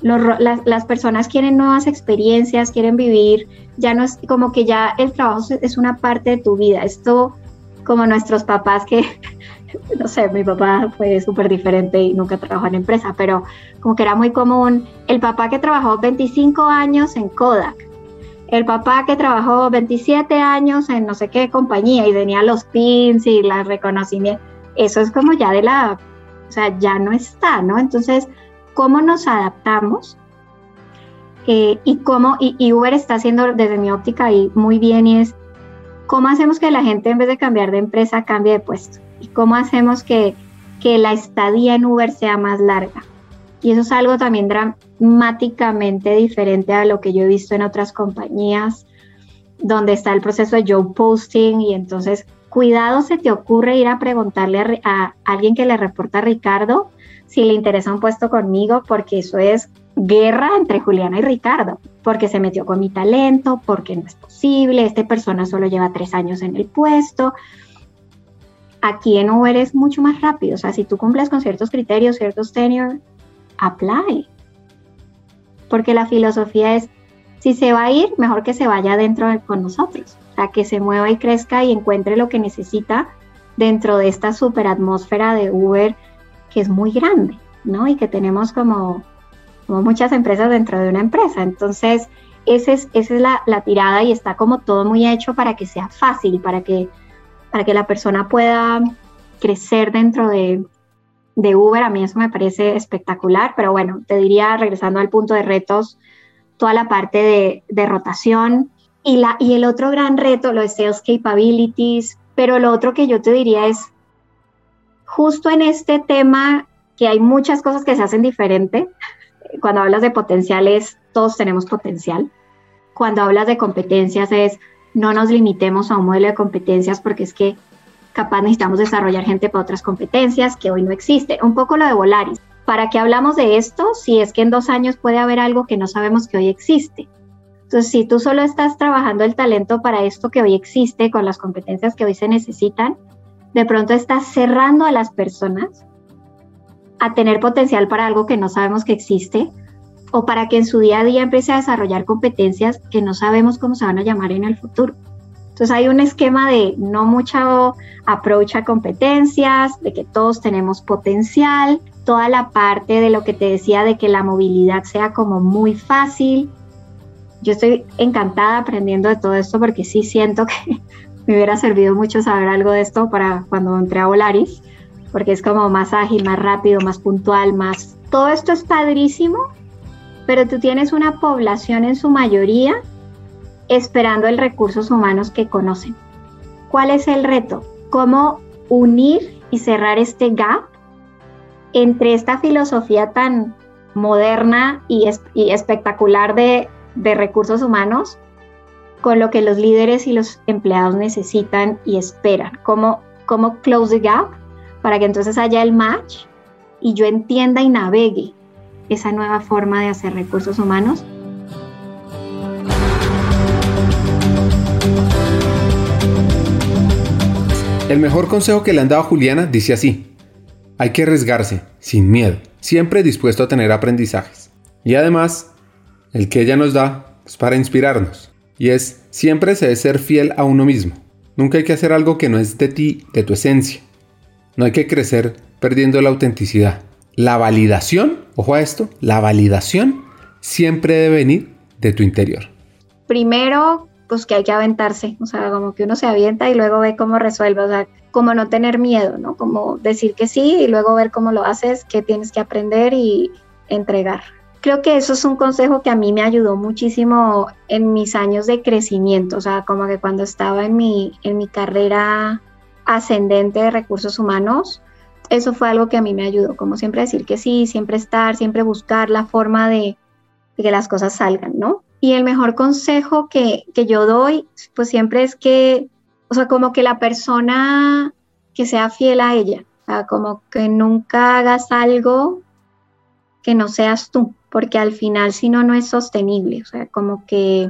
las, personas quieren nuevas experiencias, quieren vivir, ya no es como que ya el trabajo es una parte de tu vida. Esto, como nuestros papás que, no sé, mi papá fue súper diferente y nunca trabajó en empresa, pero como que era muy común el papá que trabajó 25 años en Kodak, el papá que trabajó 27 años en no sé qué compañía y tenía los pins y las reconocimientos eso es como ya de la, o sea, ya no está, ¿no? Entonces, ¿cómo nos adaptamos? Eh, y cómo, y, Uber está haciendo desde mi óptica ahí muy bien y es, ¿cómo hacemos que la gente en vez de cambiar de empresa cambie de puesto? ¿Y cómo hacemos que, que la estadía en Uber sea más larga? Y eso es algo también dramáticamente diferente a lo que yo he visto en otras compañías, donde está el proceso de job posting y entonces cuidado se te ocurre ir a preguntarle a, alguien que le reporta a Ricardo si le interesa un puesto conmigo, porque eso es guerra entre Juliana y Ricardo, porque se metió con mi talento, porque no es posible, esta persona solo lleva tres años en el puesto. Aquí en Uber es mucho más rápido, o sea, si tú cumples con ciertos criterios, ciertos tenure, apply. Porque la filosofía es, si se va a ir, mejor que se vaya dentro con nosotros que se mueva y crezca y encuentre lo que necesita dentro de esta super atmósfera de Uber que es muy grande, ¿no? Y que tenemos como, como muchas empresas dentro de una empresa. Entonces, esa es, esa es la, la, tirada y está como todo muy hecho para que sea fácil, para que, para que la persona pueda crecer dentro de, de Uber. A mí eso me parece espectacular, pero bueno, te diría, regresando al punto de retos, toda la parte de, rotación, y, la, y el otro gran reto, lo de Sales Capabilities, pero lo otro que yo te diría es, justo en este tema, que hay muchas cosas que se hacen diferente, cuando hablas de potenciales, todos tenemos potencial. Cuando hablas de competencias es, no nos limitemos a un modelo de competencias porque es que capaz necesitamos desarrollar gente para otras competencias que hoy no existe. Un poco lo de Volaris. ¿Para qué hablamos de esto si es que en dos años puede haber algo que no sabemos que hoy existe? Entonces, si tú solo estás trabajando el talento para esto que hoy existe, con las competencias que hoy se necesitan, de pronto estás cerrando a las personas a tener potencial para algo que no sabemos que existe o para que en su día a día empiece a desarrollar competencias que no sabemos cómo se van a llamar en el futuro. Entonces hay un esquema de no mucho approach a competencias, de que todos tenemos potencial, toda la parte de lo que te decía de que la movilidad sea como muy fácil, yo estoy encantada aprendiendo de todo esto porque sí siento que me hubiera servido mucho saber algo de esto para cuando entré a Volaris, porque es como más ágil, más rápido, más puntual, más... Todo esto es padrísimo, pero tú tienes una población en su mayoría esperando el recursos humanos que conocen. ¿Cuál es el reto? ¿Cómo unir y cerrar este gap entre esta filosofía tan moderna y, espectacular de, recursos humanos con lo que los líderes y los empleados necesitan y esperan. ¿Cómo, cómo close the gap para que entonces haya el match y yo entienda y navegue esa nueva forma de hacer recursos humanos. El mejor consejo que le han dado a Juliana dice así, hay que arriesgarse, sin miedo, siempre dispuesto a tener aprendizajes. Y además, el que ella nos da es para inspirarnos, y es siempre se debe ser fiel a uno mismo. Nunca hay que hacer algo que no es de ti, de tu esencia. No hay que crecer perdiendo la autenticidad. La validación, ojo a esto, la validación siempre debe venir de tu interior. Primero, pues que hay que aventarse, o sea, como que uno se avienta y luego ve cómo resuelve, o sea, como no tener miedo, ¿no? Como decir que sí y luego ver cómo lo haces, qué tienes que aprender y entregar. Creo que eso es un consejo que a mí me ayudó muchísimo en mis años de crecimiento, o sea, como que cuando estaba en mi, en mi carrera ascendente de recursos humanos, eso fue algo que a mí me ayudó, como siempre decir que sí, siempre estar, siempre buscar la forma de, que las cosas salgan, ¿no? Y el mejor consejo que, que, yo doy, pues siempre es que, o sea, como que la persona que sea fiel a ella, o sea, como que nunca hagas algo que no seas tú, porque al final si no, no es sostenible, o sea, como que,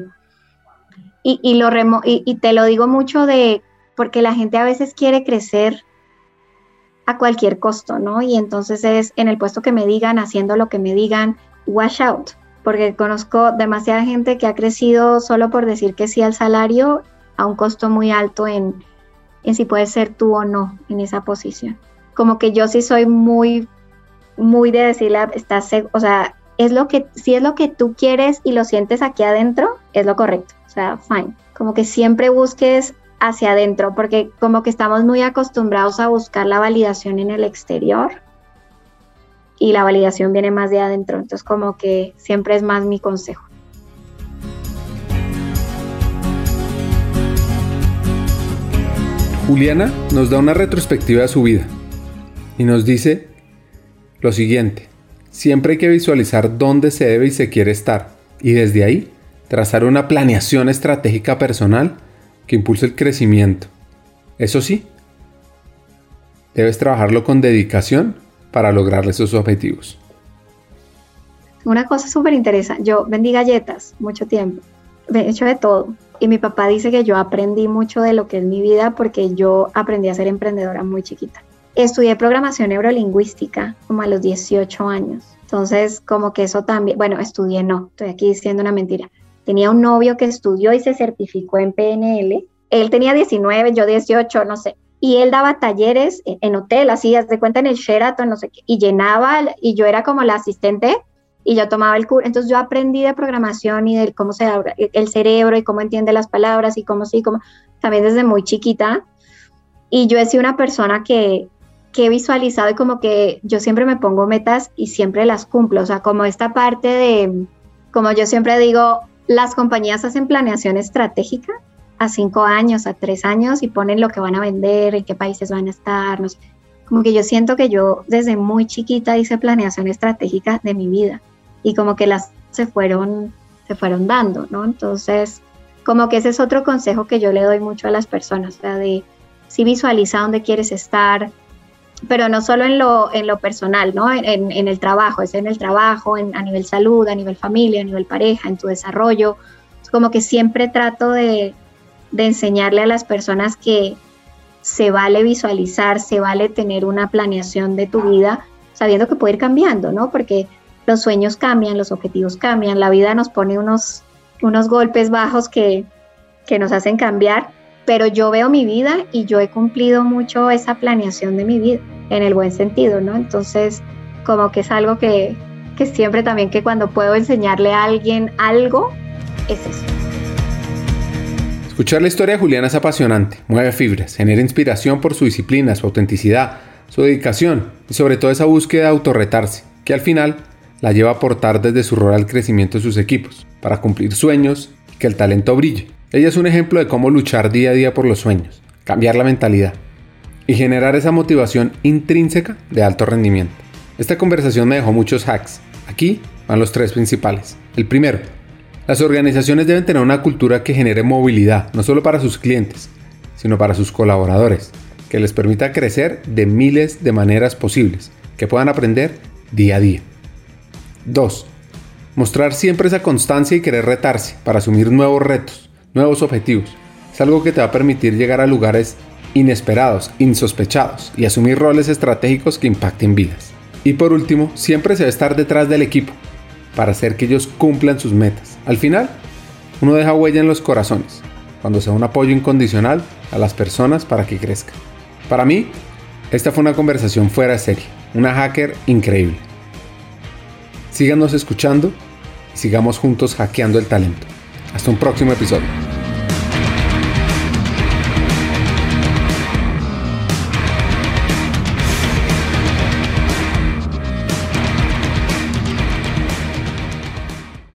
y, y lo remo y, y te lo digo mucho de, porque la gente a veces quiere crecer a cualquier costo, ¿no? Y entonces es en el puesto que me digan, haciendo lo que me digan, wash out, porque conozco demasiada gente que ha crecido solo por decir que sí al salario a un costo muy alto en, en si puedes ser tú o no en esa posición. Como que yo sí soy muy, muy de decirle, estás, o sea, es lo que, si es lo que tú quieres y lo sientes aquí adentro, es lo correcto, o sea, fine. Como que siempre busques hacia adentro, porque como que estamos muy acostumbrados a buscar la validación en el exterior y la validación viene más de adentro, entonces como que siempre es más mi consejo. Juliana nos da una retrospectiva de su vida y nos dice lo siguiente, siempre hay que visualizar dónde se debe y se quiere estar y desde ahí trazar una planeación estratégica personal que impulse el crecimiento. Eso sí, debes trabajarlo con dedicación para lograr esos objetivos. Una cosa súper interesante, yo vendí galletas mucho tiempo, he hecho de todo. Y mi papá dice que yo aprendí mucho de lo que es mi vida porque yo aprendí a ser emprendedora muy chiquita. Estudié programación neurolingüística como a los 18 años. Entonces, como que eso también, bueno, estudié no, estoy aquí diciendo una mentira. Tenía un novio que estudió y se certificó en PNL. Él tenía 19, yo 18, no sé. Y él daba talleres en, hotel, así, de cuenta en el Sheraton, no sé qué, y llenaba, y yo era como la asistente y yo tomaba el curso. Entonces yo aprendí de programación y de cómo se abre el cerebro y cómo entiende las palabras y cómo sí, como también desde muy chiquita. Y yo he sido una persona que, que he visualizado y como que yo siempre me pongo metas y siempre las cumplo. O sea, como esta parte de, como yo siempre digo, las compañías hacen planeación estratégica a cinco años, a tres años y ponen lo que van a vender, en qué países van a estar, no sé. Como que yo siento que yo desde muy chiquita hice planeación estratégica de mi vida y como que las se fueron, se fueron dando, ¿no? Entonces, como que ese es otro consejo que yo le doy mucho a las personas, o sea, de si visualiza dónde quieres estar, pero no solo en lo, en lo personal, ¿no? En, en, el trabajo, es en el trabajo, en, a nivel salud, a nivel familia, a nivel pareja, en tu desarrollo. Es como que siempre trato de, de enseñarle a las personas que se vale visualizar, se vale tener una planeación de tu vida, sabiendo que puede ir cambiando, ¿no? Porque los sueños cambian, los objetivos cambian, la vida nos pone unos, unos golpes bajos que, que nos hacen cambiar, pero yo veo mi vida y yo he cumplido mucho esa planeación de mi vida, en el buen sentido, ¿no? Entonces, como que es algo que, que siempre también que cuando puedo enseñarle a alguien algo, es eso. Escuchar la historia de Juliana es apasionante, mueve fibras, genera inspiración por su disciplina, su autenticidad, su dedicación y sobre todo esa búsqueda de autorretarse, que al final la lleva a aportar desde su rol al crecimiento de sus equipos, para cumplir sueños y que el talento brille. Ella es un ejemplo de cómo luchar día a día por los sueños, cambiar la mentalidad y generar esa motivación intrínseca de alto rendimiento. Esta conversación me dejó muchos hacks. Aquí van los tres principales. El primero, las organizaciones deben tener una cultura que genere movilidad, no solo para sus clientes, sino para sus colaboradores, que les permita crecer de miles de maneras posibles, que puedan aprender día a día. 2. Mostrar siempre esa constancia y querer retarse para asumir nuevos retos, nuevos objetivos. Es algo que te va a permitir llegar a lugares inesperados, insospechados y asumir roles estratégicos que impacten vidas. Y por último, siempre se debe estar detrás del equipo para hacer que ellos cumplan sus metas. Al final, uno deja huella en los corazones cuando se da un apoyo incondicional a las personas para que crezcan. Para mí, esta fue una conversación fuera de serie, una hacker increíble. Síganos escuchando y sigamos juntos hackeando el talento. Hasta un próximo episodio.